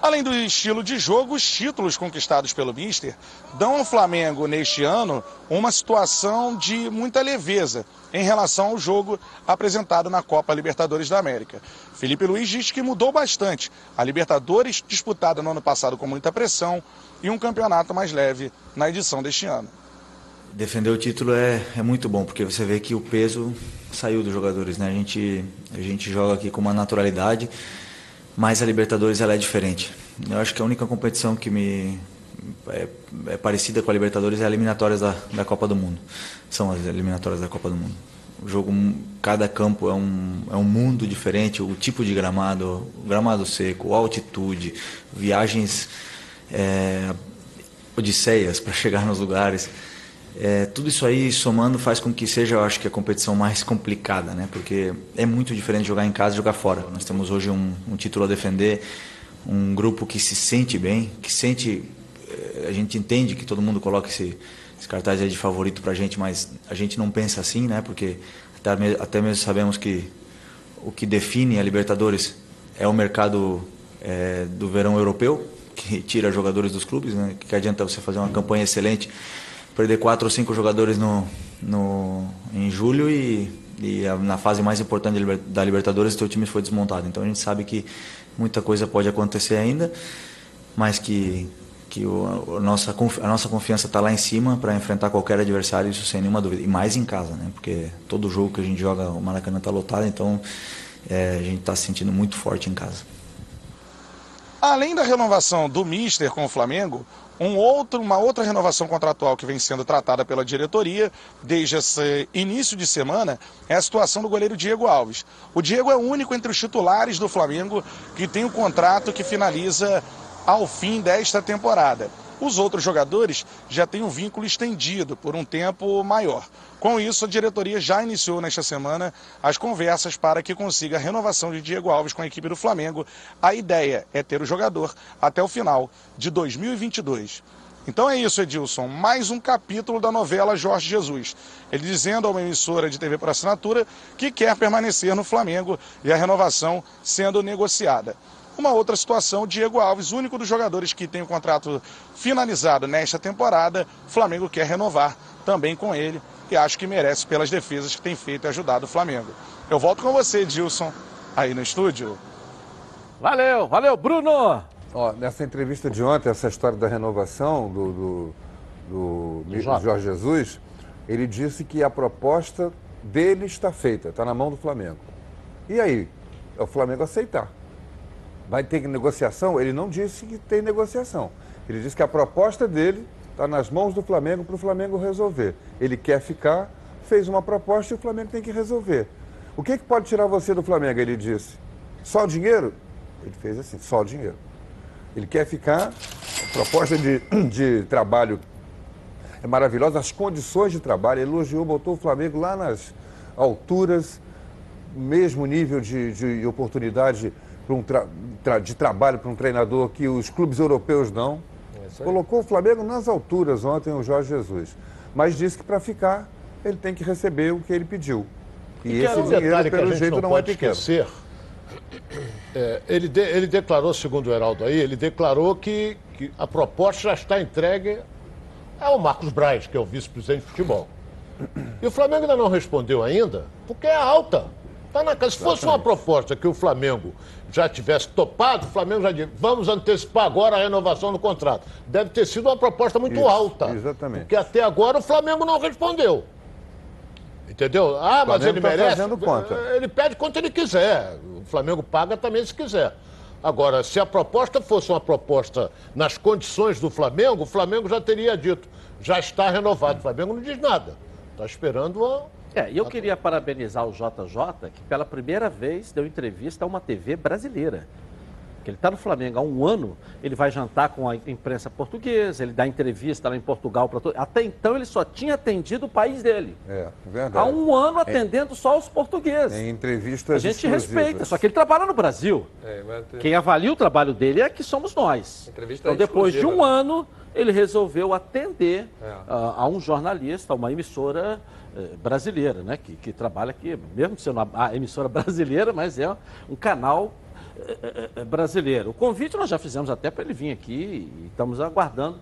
Além do estilo de jogo, os títulos conquistados pelo Mister dão ao Flamengo neste ano uma situação de muita leveza em relação ao jogo apresentado na Copa Libertadores da América. Felipe Luiz diz que mudou bastante. A Libertadores, disputada no ano passado com muita pressão, e um campeonato mais leve na edição deste ano. Defender o título é, é muito bom, porque você vê que o peso saiu dos jogadores. Né? A, gente, a gente joga aqui com uma naturalidade mas a Libertadores ela é diferente. Eu acho que a única competição que me é, é parecida com a Libertadores é as eliminatórias da, da Copa do Mundo. São as eliminatórias da Copa do Mundo. O jogo, cada campo é um, é um mundo diferente, o tipo de gramado, gramado seco, a altitude, viagens, é, odisseias para chegar nos lugares. É, tudo isso aí somando faz com que seja, eu acho que a competição mais complicada, né? Porque é muito diferente jogar em casa e jogar fora. Nós temos hoje um, um título a defender, um grupo que se sente bem, que sente, é, a gente entende que todo mundo coloca esse, esse cartaz aí de favorito para a gente, mas a gente não pensa assim, né? Porque até, até mesmo sabemos que o que define a Libertadores é o mercado é, do verão europeu, que tira jogadores dos clubes, né? Que adianta você fazer uma campanha excelente perder quatro ou cinco jogadores no, no, em julho e, e na fase mais importante da Libertadores o time foi desmontado. Então a gente sabe que muita coisa pode acontecer ainda, mas que, que o, a, nossa, a nossa confiança está lá em cima para enfrentar qualquer adversário, isso sem nenhuma dúvida. E mais em casa, né? porque todo jogo que a gente joga, o Maracanã está lotado, então é, a gente está se sentindo muito forte em casa. Além da renovação do Mister com o Flamengo, um outro, uma outra renovação contratual que vem sendo tratada pela diretoria desde esse início de semana é a situação do goleiro Diego Alves. O Diego é o único entre os titulares do Flamengo que tem um contrato que finaliza ao fim desta temporada. Os outros jogadores já têm um vínculo estendido por um tempo maior. Com isso, a diretoria já iniciou nesta semana as conversas para que consiga a renovação de Diego Alves com a equipe do Flamengo. A ideia é ter o jogador até o final de 2022. Então é isso, Edilson. Mais um capítulo da novela Jorge Jesus. Ele dizendo a uma emissora de TV por assinatura que quer permanecer no Flamengo e a renovação sendo negociada. Uma outra situação, Diego Alves, único dos jogadores que tem o contrato finalizado nesta temporada, o Flamengo quer renovar também com ele e acho que merece pelas defesas que tem feito e ajudado o Flamengo. Eu volto com você, Dilson, aí no estúdio. Valeu, valeu, Bruno! Ó, nessa entrevista de ontem, essa história da renovação do, do, do, do Jorge Jesus, ele disse que a proposta dele está feita, está na mão do Flamengo. E aí? É o Flamengo aceitar. Vai ter negociação? Ele não disse que tem negociação. Ele disse que a proposta dele está nas mãos do Flamengo para o Flamengo resolver. Ele quer ficar, fez uma proposta e o Flamengo tem que resolver. O que, que pode tirar você do Flamengo? Ele disse. Só dinheiro? Ele fez assim, só dinheiro. Ele quer ficar, a proposta de, de trabalho é maravilhosa, as condições de trabalho, elogiou, botou o Flamengo lá nas alturas, mesmo nível de, de oportunidade um tra de trabalho para um treinador que os clubes europeus dão. É Colocou o Flamengo nas alturas ontem o Jorge Jesus. Mas disse que para ficar ele tem que receber o que ele pediu. E, e esse dinheiro, pelo jeito, não, não é pequeno. Esquecer, é, ele, de, ele declarou, segundo o Heraldo aí, ele declarou que, que a proposta já está entregue ao Marcos Braz, que é o vice-presidente de futebol. E o Flamengo ainda não respondeu ainda, porque é alta. Tá na casa. Se fosse uma proposta que o Flamengo já tivesse topado, o Flamengo já disse, vamos antecipar agora a renovação do contrato. Deve ter sido uma proposta muito Isso, alta. Exatamente. Porque até agora o Flamengo não respondeu. Entendeu? Ah, mas ele tá merece. Conta. Ele pede quanto ele quiser. O Flamengo paga também se quiser. Agora, se a proposta fosse uma proposta nas condições do Flamengo, o Flamengo já teria dito, já está renovado. O Flamengo não diz nada. Está esperando a. É, e eu queria parabenizar o JJ, que pela primeira vez deu entrevista a uma TV brasileira. Que ele está no Flamengo há um ano, ele vai jantar com a imprensa portuguesa, ele dá entrevista lá em Portugal para todo. Até então ele só tinha atendido o país dele. É, verdade. Há um ano atendendo só os portugueses. Em entrevistas A gente exclusivas. respeita, só que ele trabalha no Brasil. É, mas Quem avalia o trabalho dele é que somos nós. Entrevista Então, depois de um exclusiva, né? ano, ele resolveu atender É. ah, a um jornalista, a uma emissora brasileira, né? Que, que trabalha aqui, mesmo sendo a emissora brasileira, mas é um canal eh, eh, eh, brasileiro. O convite nós já fizemos até para ele vir aqui e estamos aguardando.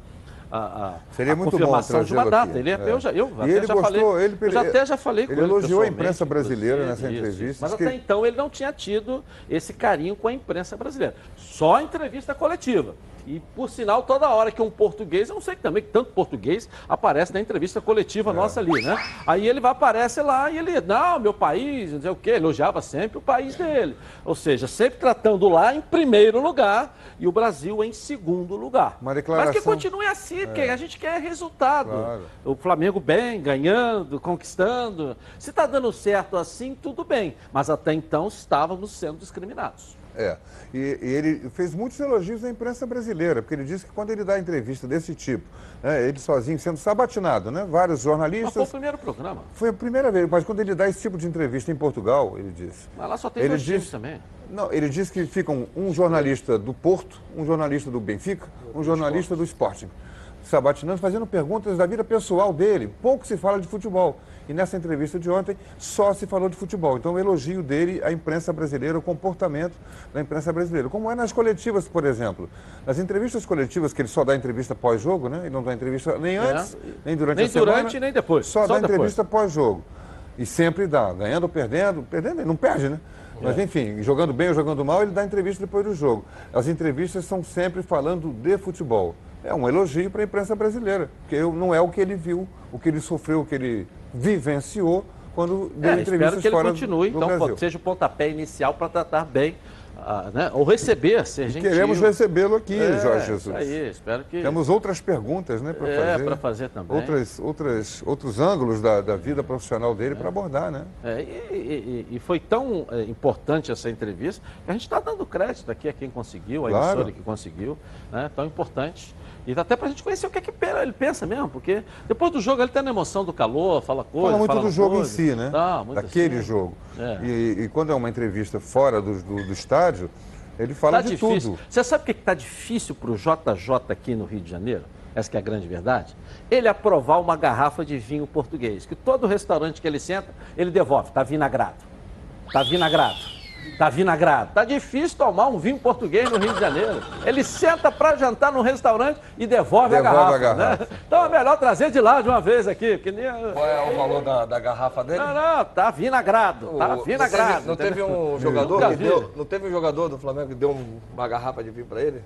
A, a, Seria a muito bom confirmação de uma data. aqui. Ele, é- É. Eu já, eu E até ele já gostou, falei, ele- eu já até já falei com ele ele elogiou a imprensa brasileira inclusive, nessa isso, entrevista, isso. Mas que- até então ele não tinha tido esse carinho com a imprensa brasileira. Só a entrevista coletiva. E, por sinal, toda hora que um português, eu não sei também que tanto português aparece na entrevista coletiva nossa ali, né? Aí ele vai, aparece lá e ele, não, meu país, não sei o quê, elogiava sempre o país dele. Ou seja, sempre tratando lá em primeiro lugar e o Brasil em segundo lugar. Uma Mas que declaração- continue assim, porque É. a gente quer resultado. Claro. O Flamengo bem, ganhando, conquistando. Se está dando certo assim, tudo bem. Mas até então estávamos sendo discriminados. É, e, e ele fez muitos elogios à imprensa brasileira, porque ele disse que quando ele dá entrevista desse tipo, né, ele sozinho sendo sabatinado, né, vários Mas foi o jornalistas. primeiro programa. Foi a primeira vez, mas quando ele dá esse tipo de entrevista em Portugal, ele disse. Mas lá só tem ele dois disse, também. Não, ele disse que ficam um jornalista do Porto, um jornalista do Benfica, um jornalista do Sporting, sabatinando, fazendo perguntas da vida pessoal dele. Pouco se fala de futebol. E nessa entrevista de ontem só se falou de futebol. Então, o elogio dele à imprensa brasileira, o comportamento da imprensa brasileira. Como é nas coletivas, por exemplo. Nas entrevistas coletivas, que ele só dá entrevista pós-jogo, né? Ele não dá entrevista nem É. antes, nem durante Nem a semana. durante, nem depois. Só, Só dá depois. entrevista pós-jogo. E sempre dá, ganhando ou perdendo, perdendo, ele não perde, né? Mas É. enfim, jogando bem ou jogando mal, ele dá entrevista depois do jogo. As entrevistas são sempre falando de futebol. É um elogio para a imprensa brasileira, porque não é o que ele viu, o que ele sofreu, o que ele vivenciou quando deu É, espero entrevistas que ele fora continue, do então, Brasil. seja o pontapé inicial para tratar bem, ah, né? ou receber, ser gentil. Queremos recebê-lo aqui, É, Jorge Jesus. aí, espero que... Temos outras perguntas, né, para É, fazer. pra fazer também. Outras, outras, outros ângulos da, da vida profissional dele para abordar, né? É, e, e- e foi tão é, importante essa entrevista que a gente está dando crédito aqui a quem conseguiu, a Claro. emissora que conseguiu, né? tão importante. E até para a gente conhecer o que, é que ele pensa mesmo, porque depois do jogo ele tem na emoção do calor, fala coisa. Fala muito do uma jogo coisa. em si, né? Tá, muito Daquele assim. jogo. É. E, e quando é uma entrevista fora do, do, do estádio, ele fala Tá de difícil. tudo. Você sabe o que está difícil para o JJ aqui no Rio de Janeiro? Essa que é a grande verdade? Ele aprovar uma garrafa de vinho português, que todo restaurante que ele senta, ele devolve, está vinagrado. Está vinagrado. Está vinagrado. Está difícil tomar um vinho português no Rio de Janeiro. Ele senta para jantar num restaurante e devolve, Devolve a garrafa. a garrafa. né? Então é melhor trazer de lá de uma vez aqui. Porque nem... Qual é o valor da, da garrafa dele? Não, não, tá vinagrado. Tá vinagrado. Não teve, não teve um jogador vi. deu, não teve um jogador do Flamengo que deu um- uma garrafa de vinho pra ele?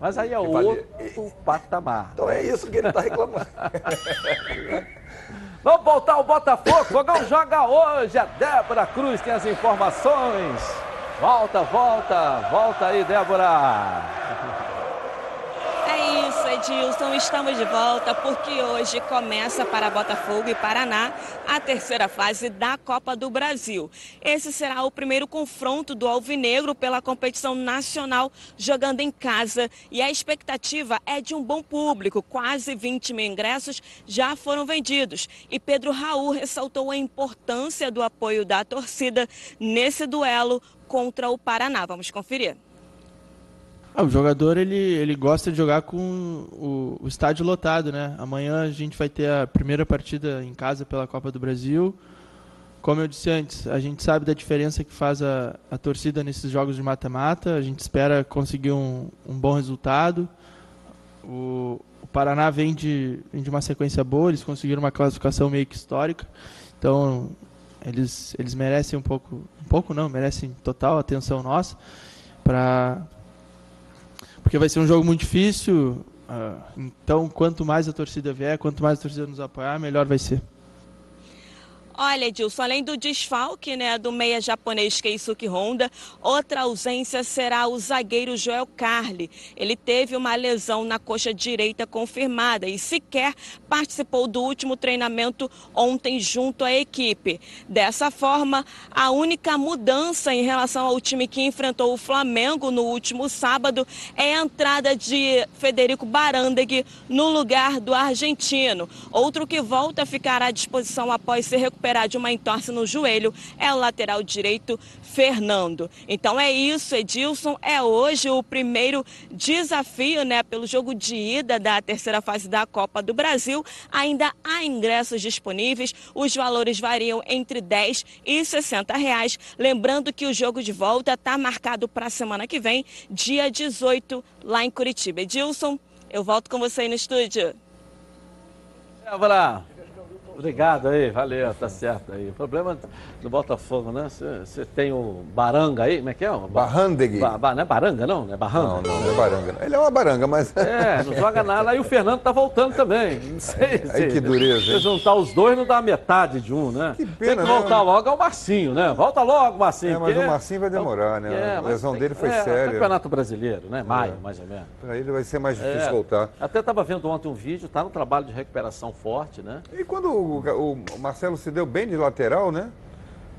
Mas aí é Que valia- outro patamar. Então é isso que ele tá reclamando. Vamos voltar ao Botafogo. Fogão joga hoje. A Débora Cruz tem as informações. Volta, volta, volta aí, Débora. É isso, Edilson. Estamos de volta porque hoje começa para Botafogo e Paraná a terceira fase da Copa do Brasil. Esse será o primeiro confronto do Alvinegro pela competição nacional jogando em casa e a expectativa é de um bom público. Quase 20 mil ingressos já foram vendidos e Pedro Raul ressaltou a importância do apoio da torcida nesse duelo contra o Paraná. Vamos conferir. Ah, o jogador ele, ele gosta de jogar com o, o estádio lotado, né? Amanhã a gente vai ter a primeira partida em casa pela Copa do Brasil. Como eu disse antes, a gente sabe da diferença que faz a, a torcida nesses jogos de mata-mata. A gente espera conseguir um, um bom resultado. O, o Paraná vem de, vem de uma sequência boa, eles conseguiram uma classificação meio que histórica. Então, eles, eles merecem um pouco, um pouco não, merecem total atenção nossa para porque vai ser um jogo muito difícil. ah, então, quanto mais a torcida vier, quanto mais a torcida nos apoiar, melhor vai ser. Olha, Edilson, além do desfalque né, do meia japonês Keisuke Honda, outra ausência será o zagueiro Joel Carli. Ele teve uma lesão na coxa direita confirmada e sequer participou do último treinamento ontem junto à equipe. Dessa forma, a única mudança em relação ao time que enfrentou o Flamengo no último sábado é a entrada de Federico Barandegui no lugar do argentino. Outro que volta a ficar à disposição após ser recuperado recuperar de uma entorse no joelho é o lateral direito Fernando. Então é isso, Edilson. É hoje o primeiro desafio, né, pelo jogo de ida da terceira fase da Copa do Brasil. Ainda há ingressos disponíveis. Os valores variam entre 10 e 60 reais. Lembrando que o jogo de volta está marcado para a semana que vem, dia 18, lá em Curitiba. Edilson, eu volto com você aí no estúdio. Débora, Obrigado aí, valeu, tá certo aí. O problema do Botafogo, né? Você tem o Baranga aí, como é que é? Barrandegui. Ba, ba, não é Baranga, não? Não é Barranga? Não, não, não é Baranga. Ele é uma baranga, mas. É, não joga nada. Aí o Fernando tá voltando também. Não sei. Aí que dureza. Se juntar os dois, não dá metade de um, né? Que pena, tem que voltar né? logo ao Marcinho, né? Volta logo, Marcinho. É, mas porque... o Marcinho vai demorar, né? É, a lesão dele foi é, séria. Campeonato Brasileiro, né? Maio, é. mais ou menos. Para ele vai ser mais difícil é. voltar. Até estava vendo ontem um vídeo, tá no trabalho de recuperação forte, né? E quando o, o Marcelo se deu bem de lateral, né?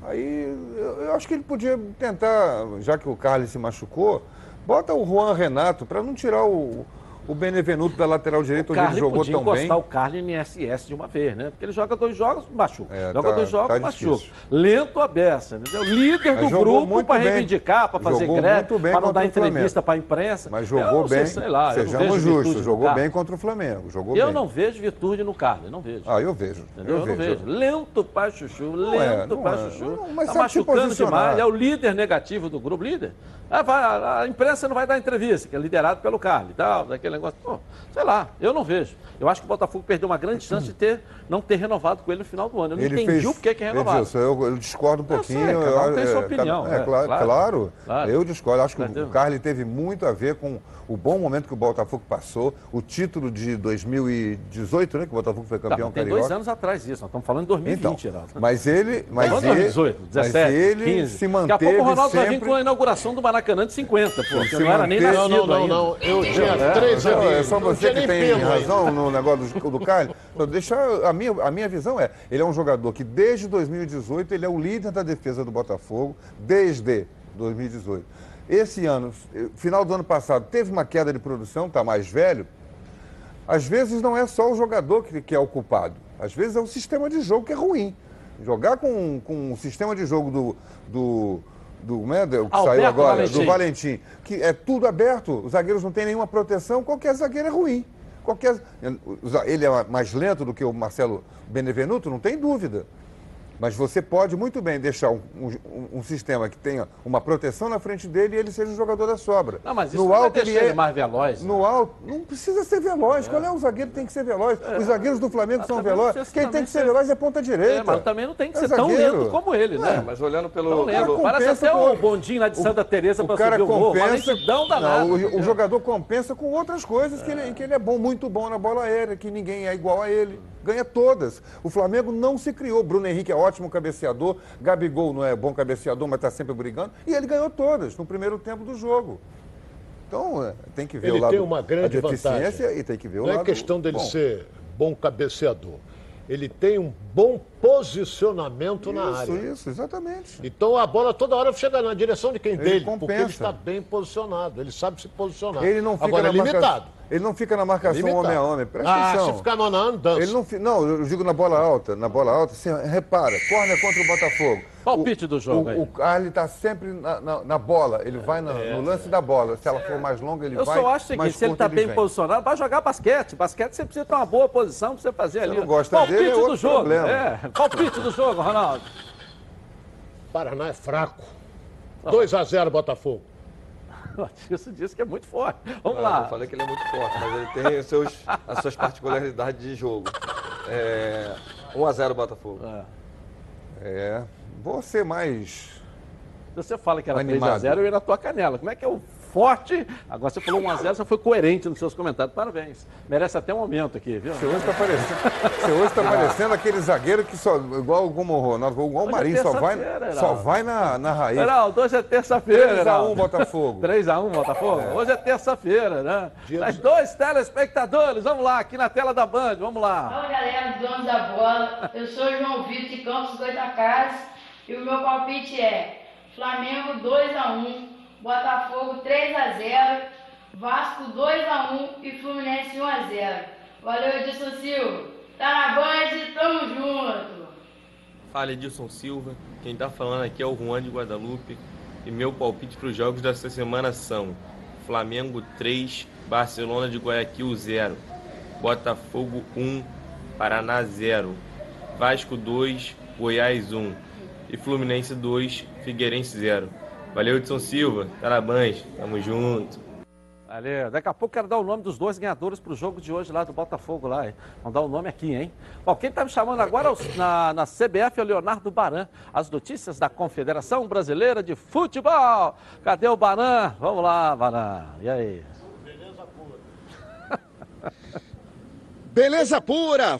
Aí eu acho que ele podia tentar, já que o Carlos se machucou, bota o Juan Renato para não tirar o, o Benevenuto da lateral direita, onde ele jogou tão bem. o Carly em SS de uma vez, né? Porque ele joga dois jogos, machuca. É, joga tá, dois jogos, tá machuca. Difícil. Lento a beça, entendeu? Líder do grupo para reivindicar, para fazer greve, para não dar entrevista para a imprensa. Mas jogou bem, sei, sei lá, sejamos justos, jogou bem contra o Flamengo. Jogou eu bem. não vejo virtude no Carly, não vejo. Ah, eu vejo. Entendeu? Eu, eu não vejo. Lento para chuchu, lento é, para chuchu. Não, mas tá machucando demais, é o líder negativo do grupo, líder. A, a imprensa não vai dar entrevista, que é liderado pelo Carly e tal, daquele negócio. Pô, sei lá, eu não vejo. Eu acho que o Botafogo perdeu uma grande chance de ter, não ter renovado com ele no final do ano. Eu não ele entendi fez, o que é renovado. Edilson, eu, eu, discordo um pouquinho. Eu sei, cada um tem sua opinião. É, é, claro, claro, claro, Eu discordo. Acho que Entendeu? o Carly teve muito a ver com o bom momento que o Botafogo passou, o título de 2018, né? Que o Botafogo foi campeão tá, tem carioca. dois anos atrás isso, nós estamos falando de 2020, então, Mas ele. Mas ele, 2018, 17, mas ele 15. se manteve. Daqui a pouco o Ronaldo sempre... vai vir com a inauguração do Maracanã de 50, pô. Se não era nem nascido Não, não, ainda. não. Eu tinha é, três é, anos. É só você que tem razão no negócio do, do Carly. Então, deixa, a, minha, a minha visão é, ele é um jogador que desde 2018 ele é o líder da defesa do Botafogo, desde 2018. Esse ano, final do ano passado, teve uma queda de produção, está mais velho. Às vezes não é só o jogador que, que é o culpado. Às vezes é o sistema de jogo que é ruim. Jogar com, com o sistema de jogo do, do, do, né, do que Alberto saiu agora, Valentim. do Valentim, que é tudo aberto, os zagueiros não têm nenhuma proteção, qualquer zagueiro é ruim. Qualquer, ele é mais lento do que o Marcelo Benevenuto, não tem dúvida. Mas você pode muito bem deixar um, um, um, sistema que tenha uma proteção na frente dele e ele seja o jogador da sobra. Não, mas isso no não alto, ele, ele mais veloz. No alto, não precisa ser veloz. É. Qual é o zagueiro que tem que ser veloz? É. Os zagueiros do Flamengo mas são velozes. Quem tem que ser veloz é ponta direita. É, mas também não tem que ser é tão lento como ele, né? mas olhando pelo... pelo... Parece até o um bondinho lá de Santa Teresa para subir o morro. Compensa, não, o, o, jogador compensa com outras coisas que ele, que ele é bom, muito bom na bola aérea, que ninguém é igual a ele ganha todas. O Flamengo não se criou. Bruno Henrique é ótimo cabeceador, Gabigol não é bom cabeceador, mas está sempre brigando. E ele ganhou todas no primeiro tempo do jogo. Então, é, tem que ver ele o lado tem uma grande vantagem. e tem que ver o não lado é questão dele bom. ser bom cabeceador. Ele tem um bom posicionamento isso, na área. Isso, exatamente. Então a bola toda hora chega na direção de quem ele dele, compensa. porque ele está bem posicionado, ele sabe se posicionar. Ele não fica Agora é limitado. Marca... Ele não fica na marcação Limitado. homem a homem. Presta ah, atenção. se ficar no andando. Ele não, fi... não, eu digo na bola alta. Na bola alta, assim, repara, corner contra o Botafogo. Palpite do jogo o, aí. O está sempre na, na, na, bola. Ele vai na, é, no lance é. da bola. Se ela for mais longa, ele eu vai. Eu só acho que se ele está bem vem. posicionado, vai jogar basquete. Basquete você precisa ter uma boa posição para você fazer ali. Não gosta Palpite dele, é do jogo. problema. É. Palpite do jogo, Ronaldo. Paraná é fraco. 2 a 0 Botafogo. Isso disse que é muito forte. Vamos ah, lá. Eu falei que ele é muito forte, mas ele tem os seus, as suas particularidades de jogo. É, 1x0 Botafogo. É. é. Vou ser mais. Você fala que era 3x0, eu ia na tua canela. Como é que é o forte. Agora você falou 1x0, você foi coerente nos seus comentários. Parabéns. Merece até um aumento aqui, viu? Você hoje está parecendo, você hoje tá parecendo aquele zagueiro que só, igual como o Ronaldo, igual o é Marinho, só vai, só vai na, na raiz. Heraldo, hoje é terça-feira. 3x1 Botafogo. 3x1 Botafogo? Hoje é terça-feira, né? Mas dois telespectadores, vamos lá, aqui na tela da Band, vamos lá. Fala galera dos donos da bola, eu sou o João Vitor de Campos Goitacazes e o meu palpite é Flamengo 2x1, Botafogo 3x0, Vasco 2x1 e Fluminense 1x0. Valeu Edson Silva, tá na Band, tamo junto! Fala Edilson Silva, quem tá falando aqui é o Juan de Guadalupe e meu palpite para os jogos dessa semana são Flamengo 3, Barcelona de Guayaquil 0, Botafogo 1, Paraná 0, Vasco 2, Goiás 1 e Fluminense 2, Figueirense 0. Valeu Edson Silva, tá Band, tamo junto. Valeu. Daqui a pouco quero dar o nome dos dois ganhadores para o jogo de hoje lá do Botafogo lá. hein? Vamos dar o nome aqui, hein? Bom, quem está me chamando agora é na, na CBF é o Leonardo Baran. As notícias da Confederação Brasileira de Futebol. Cadê o Baran? Vamos lá, Baran. E aí? Beleza pura!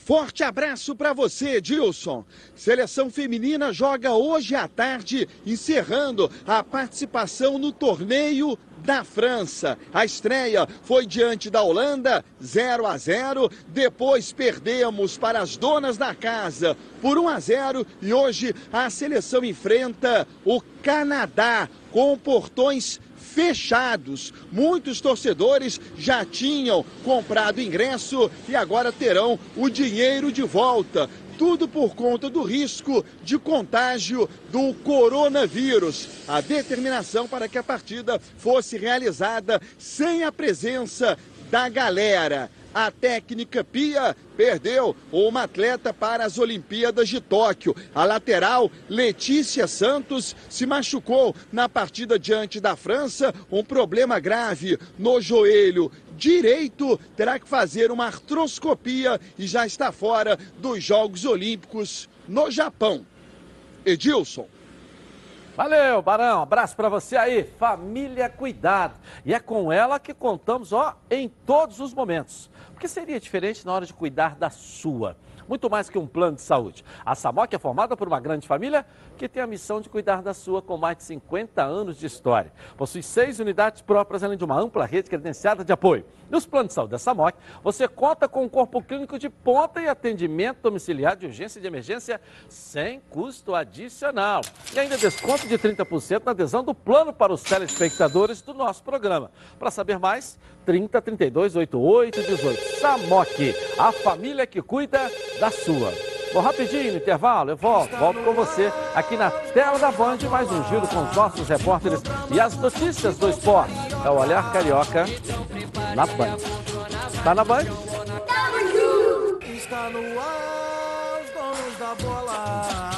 Forte abraço para você, Dilson. Seleção feminina joga hoje à tarde, encerrando a participação no torneio da França. A estreia foi diante da Holanda, 0 a 0. Depois perdemos para as donas da casa por 1 a 0 e hoje a seleção enfrenta o Canadá com portões fechados. Muitos torcedores já tinham comprado ingresso e agora terão o dinheiro de volta. Tudo por conta do risco de contágio do coronavírus. A determinação para que a partida fosse realizada sem a presença da galera. A técnica Pia perdeu uma atleta para as Olimpíadas de Tóquio. A lateral Letícia Santos se machucou na partida diante da França, um problema grave no joelho direito, terá que fazer uma artroscopia e já está fora dos Jogos Olímpicos no Japão. Edilson. Valeu, Barão. Abraço para você aí. Família Cuidado. E é com ela que contamos, ó, em todos os momentos. Porque seria diferente na hora de cuidar da sua. Muito mais que um plano de saúde. A Samok é formada por uma grande família que tem a missão de cuidar da sua com mais de 50 anos de história. Possui seis unidades próprias, além de uma ampla rede credenciada de apoio. Nos planos de saúde da Samok, você conta com um corpo clínico de ponta e atendimento domiciliar de urgência e de emergência sem custo adicional. E ainda desconto de 30% na adesão do plano para os telespectadores do nosso programa. Para saber mais, 30 32 88 18. Samok, a família que cuida da sua. Vou rapidinho no intervalo, eu volto, volto com você aqui na tela da Band, mais um giro com os nossos repórteres e as notícias do esporte. É o Olhar Carioca na Band. Tá na Band? Está no ar, os donos da bola.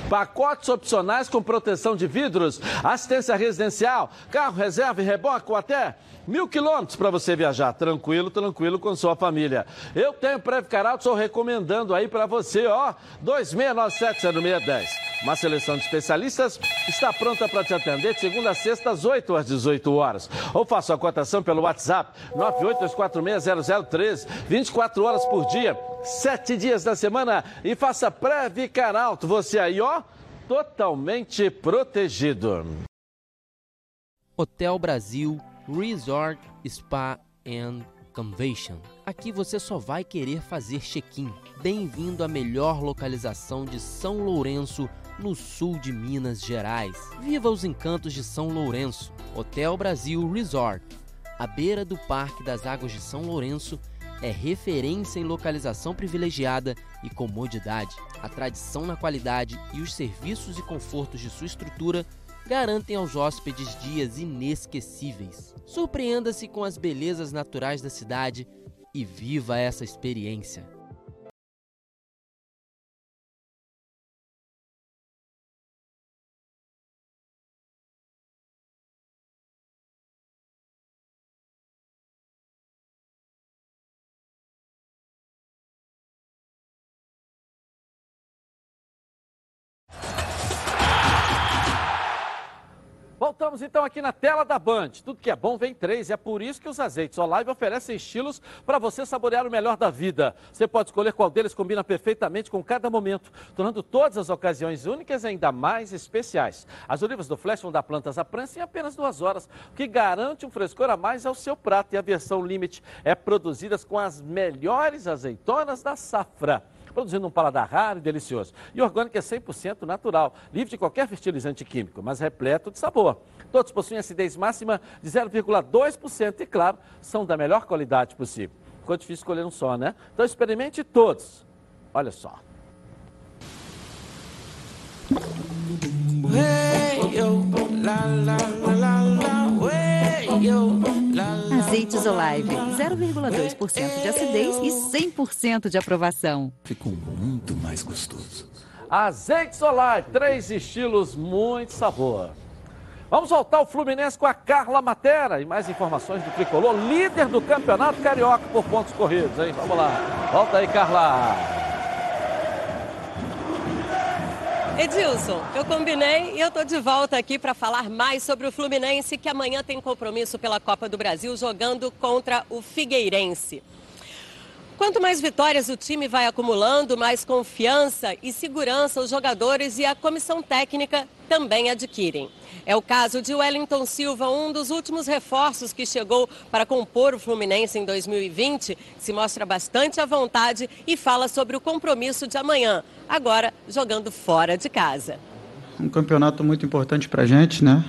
Pacotes opcionais com proteção de vidros, assistência residencial, carro reserva e reboque até mil quilômetros para você viajar tranquilo, tranquilo com sua família. Eu tenho Preve Caralto, estou recomendando aí para você, ó, 26970610. Uma seleção de especialistas está pronta para te atender de segunda a sexta, às 8 às 18 horas. Ou faça a cotação pelo WhatsApp 982460013, 24 horas por dia, 7 dias da semana e faça Preve Caralto. Você aí, ó, totalmente protegido. Hotel Brasil Resort Spa and Convention. Aqui você só vai querer fazer check-in. Bem-vindo à melhor localização de São Lourenço, no sul de Minas Gerais. Viva os encantos de São Lourenço. Hotel Brasil Resort, à beira do Parque das Águas de São Lourenço, é referência em localização privilegiada e comodidade. A tradição na qualidade e os serviços e confortos de sua estrutura garantem aos hóspedes dias inesquecíveis. Surpreenda-se com as belezas naturais da cidade e viva essa experiência. Então aqui na tela da Band. Tudo que é bom vem três é por isso que os azeites Olive oferecem estilos para você saborear o melhor da vida. Você pode escolher qual deles combina perfeitamente com cada momento, tornando todas as ocasiões únicas e ainda mais especiais. As olivas do Flash vão dar plantas à prancha em apenas duas horas, o que garante um frescor a mais ao seu prato. E a versão Limite é produzida com as melhores azeitonas da safra produzindo um paladar raro e delicioso. E orgânico é 100% natural, livre de qualquer fertilizante químico, mas repleto de sabor. Todos possuem acidez máxima de 0,2% e, claro, são da melhor qualidade possível. Ficou difícil escolher um só, né? Então experimente todos. Olha só. Azeites Olive, 0,2% de acidez e 100% de aprovação. Ficou muito mais gostoso. Azeites Olive, três estilos, muito sabor. Vamos voltar ao Fluminense com a Carla Matera e mais informações do Tricolor, líder do Campeonato Carioca por pontos corridos, hein? Vamos lá. Volta aí, Carla. Edilson, eu combinei e eu tô de volta aqui para falar mais sobre o Fluminense, que amanhã tem compromisso pela Copa do Brasil jogando contra o Figueirense. Quanto mais vitórias o time vai acumulando, mais confiança e segurança os jogadores e a comissão técnica também adquirem. É o caso de Wellington Silva, um dos últimos reforços que chegou para compor o Fluminense em 2020. Se mostra bastante à vontade e fala sobre o compromisso de amanhã, agora jogando fora de casa. Um campeonato muito importante para a gente, né?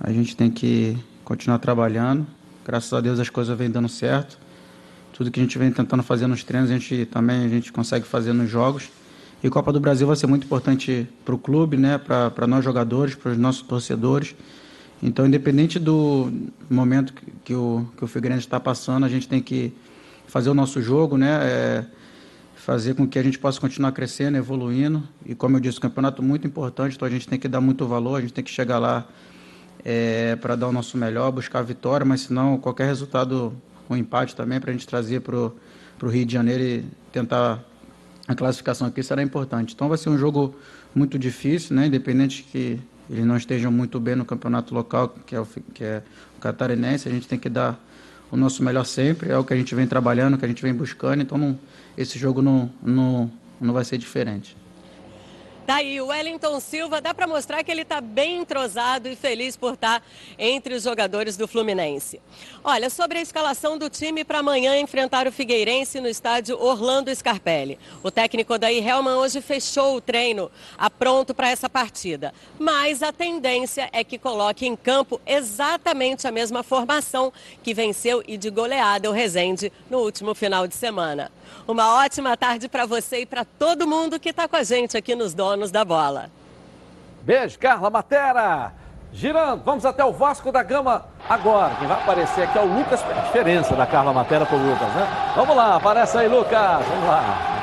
A gente tem que continuar trabalhando. Graças a Deus as coisas vêm dando certo. Tudo que a gente vem tentando fazer nos treinos, a gente também a gente consegue fazer nos jogos. E Copa do Brasil vai ser muito importante para o clube, né? para nós jogadores, para os nossos torcedores. Então, independente do momento que o, que o Figueirense está passando, a gente tem que fazer o nosso jogo, né? É fazer com que a gente possa continuar crescendo, evoluindo. E como eu disse, o campeonato é muito importante, então a gente tem que dar muito valor, a gente tem que chegar lá é, para dar o nosso melhor, buscar a vitória, mas senão qualquer resultado, um empate também, para a gente trazer para o Rio de Janeiro e tentar a classificação aqui será importante. Então vai ser um jogo muito difícil, né? independente que eles não estejam muito bem no campeonato local, que é o, que é o catarinense, a gente tem que dar o nosso melhor sempre, é o que a gente vem trabalhando, que a gente vem buscando, então não, esse jogo não, não, não vai ser diferente. Daí, tá o Wellington Silva, dá para mostrar que ele está bem entrosado e feliz por estar tá entre os jogadores do Fluminense. Olha, sobre a escalação do time para amanhã enfrentar o Figueirense no estádio Orlando Scarpelli. O técnico daí, Helman, hoje fechou o treino, apronto para essa partida. Mas a tendência é que coloque em campo exatamente a mesma formação que venceu e de goleada o Resende no último final de semana. Uma ótima tarde para você e para todo mundo que está com a gente aqui nos Donos da Bola. Beijo, Carla Matera. Girando, vamos até o Vasco da Gama agora. Quem vai aparecer aqui é o Lucas. A diferença da Carla Matera para o Lucas, né? Vamos lá, aparece aí, Lucas. Vamos lá.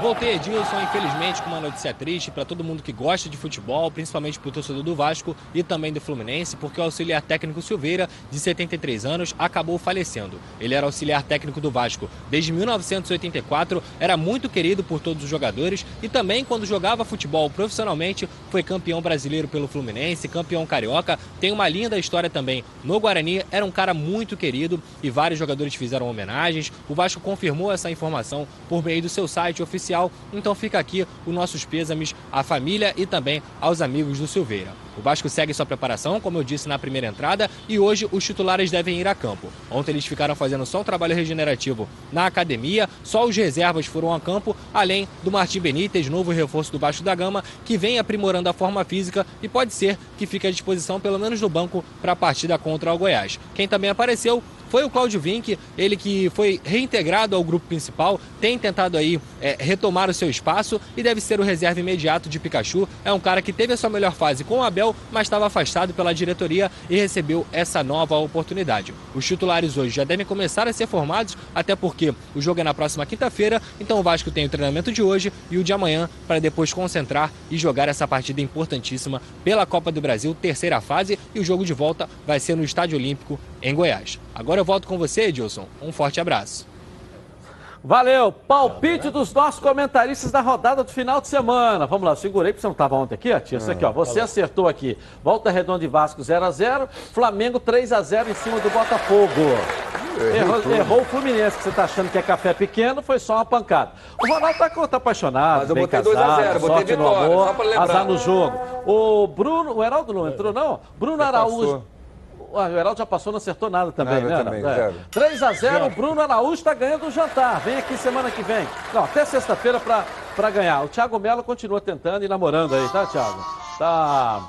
Voltei, Edilson, infelizmente, com uma notícia triste para todo mundo que gosta de futebol, principalmente para o torcedor do Vasco e também do Fluminense, porque o auxiliar técnico Silveira, de 73 anos, acabou falecendo. Ele era auxiliar técnico do Vasco desde 1984, era muito querido por todos os jogadores e também, quando jogava futebol profissionalmente, foi campeão brasileiro pelo Fluminense, campeão carioca. Tem uma linda história também no Guarani, era um cara muito querido e vários jogadores fizeram homenagens. O Vasco confirmou essa informação por meio do seu site oficial Então fica aqui os nossos pêsames à família e também aos amigos do Silveira. O Vasco segue sua preparação, como eu disse na primeira entrada, e hoje os titulares devem ir a campo. Ontem eles ficaram fazendo só um trabalho regenerativo na academia, só os reservas foram a campo, além do Martim Benítez, novo reforço do Vasco da Gama, que vem aprimorando a forma física e pode ser que fique à disposição, pelo menos no banco, para a partida contra o Goiás. Quem também apareceu foi o Cláudio Vinck, ele que foi reintegrado ao grupo principal, tem tentado aí é, retomar o seu espaço e deve ser o reserva imediato de Pikachu. É um cara que teve a sua melhor fase com o Abel, mas estava afastado pela diretoria e recebeu essa nova oportunidade. Os titulares hoje já devem começar a ser formados, até porque o jogo é na próxima quinta-feira, então o Vasco tem o treinamento de hoje e o de amanhã para depois concentrar e jogar essa partida importantíssima pela Copa do Brasil, terceira fase, e o jogo de volta vai ser no Estádio Olímpico em Goiás. Agora eu volto com você, Edilson. Um forte abraço. Valeu! Palpite dos nossos comentaristas da rodada do final de semana. Vamos lá, segurei porque você não estava ontem aqui, tia. Isso aqui, ó. Você acertou aqui. Volta Redonda de Vasco 0x0, Flamengo 3x0 em cima do Botafogo. Errou, errou, o Fluminense, que você está achando que é café pequeno, foi só uma pancada. O Ronaldo tá, tá apaixonado, Mas eu bem botei casado, 2 a 0, botei sorte no vitória, amor, só pra lembrar. azar no jogo. O Bruno, o Heraldo não entrou, não? Bruno Araújo. Ah, o Heraldo já passou, não acertou nada também, Nada né? também, zero. 3 a 0 o. Bruno Araújo está ganhando o jantar. Vem aqui semana que vem. Não, até sexta-feira para ganhar. O Thiago Melo continua tentando e namorando aí, tá, Thiago? Tá.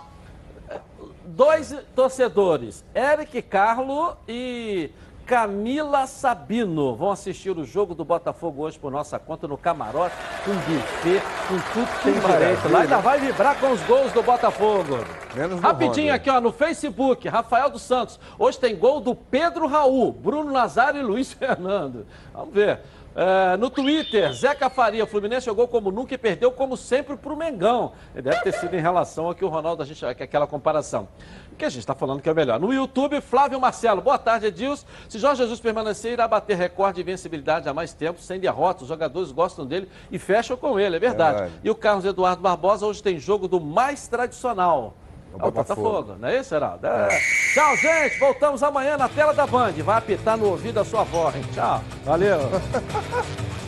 Dois torcedores, Eric Carlo e Camila Sabino, vão assistir o jogo do Botafogo hoje por nossa conta no camarote, com buffet, com tudo que tem direito. Lá ainda vai vibrar com os gols do Botafogo. Menos no Rapidinho Honda. aqui, ó, no Facebook, Rafael dos Santos. Hoje tem gol do Pedro Raul, Bruno Nazário e Luiz Fernando. Vamos ver. É, no Twitter, Zeca Faria, Fluminense jogou como nunca e perdeu como sempre pro Mengão. Deve ter sido em relação ao que o Ronaldo, a gente, aquela comparação. O que a gente está falando que é melhor. No YouTube, Flávio Marcelo. Boa tarde, Edilson. Se Jorge Jesus permanecer, irá bater recorde de vencibilidade há mais tempo, sem derrota. Os jogadores gostam dele e fecham com ele, é verdade. Verdade. E o Carlos Eduardo Barbosa hoje tem jogo do mais tradicional. O É o Botafogo. Botafogo, não é isso, Heraldo? É. Tchau, gente. Voltamos amanhã na tela da Band. Vai apitar no ouvido a sua avó, hein? Tchau. Valeu.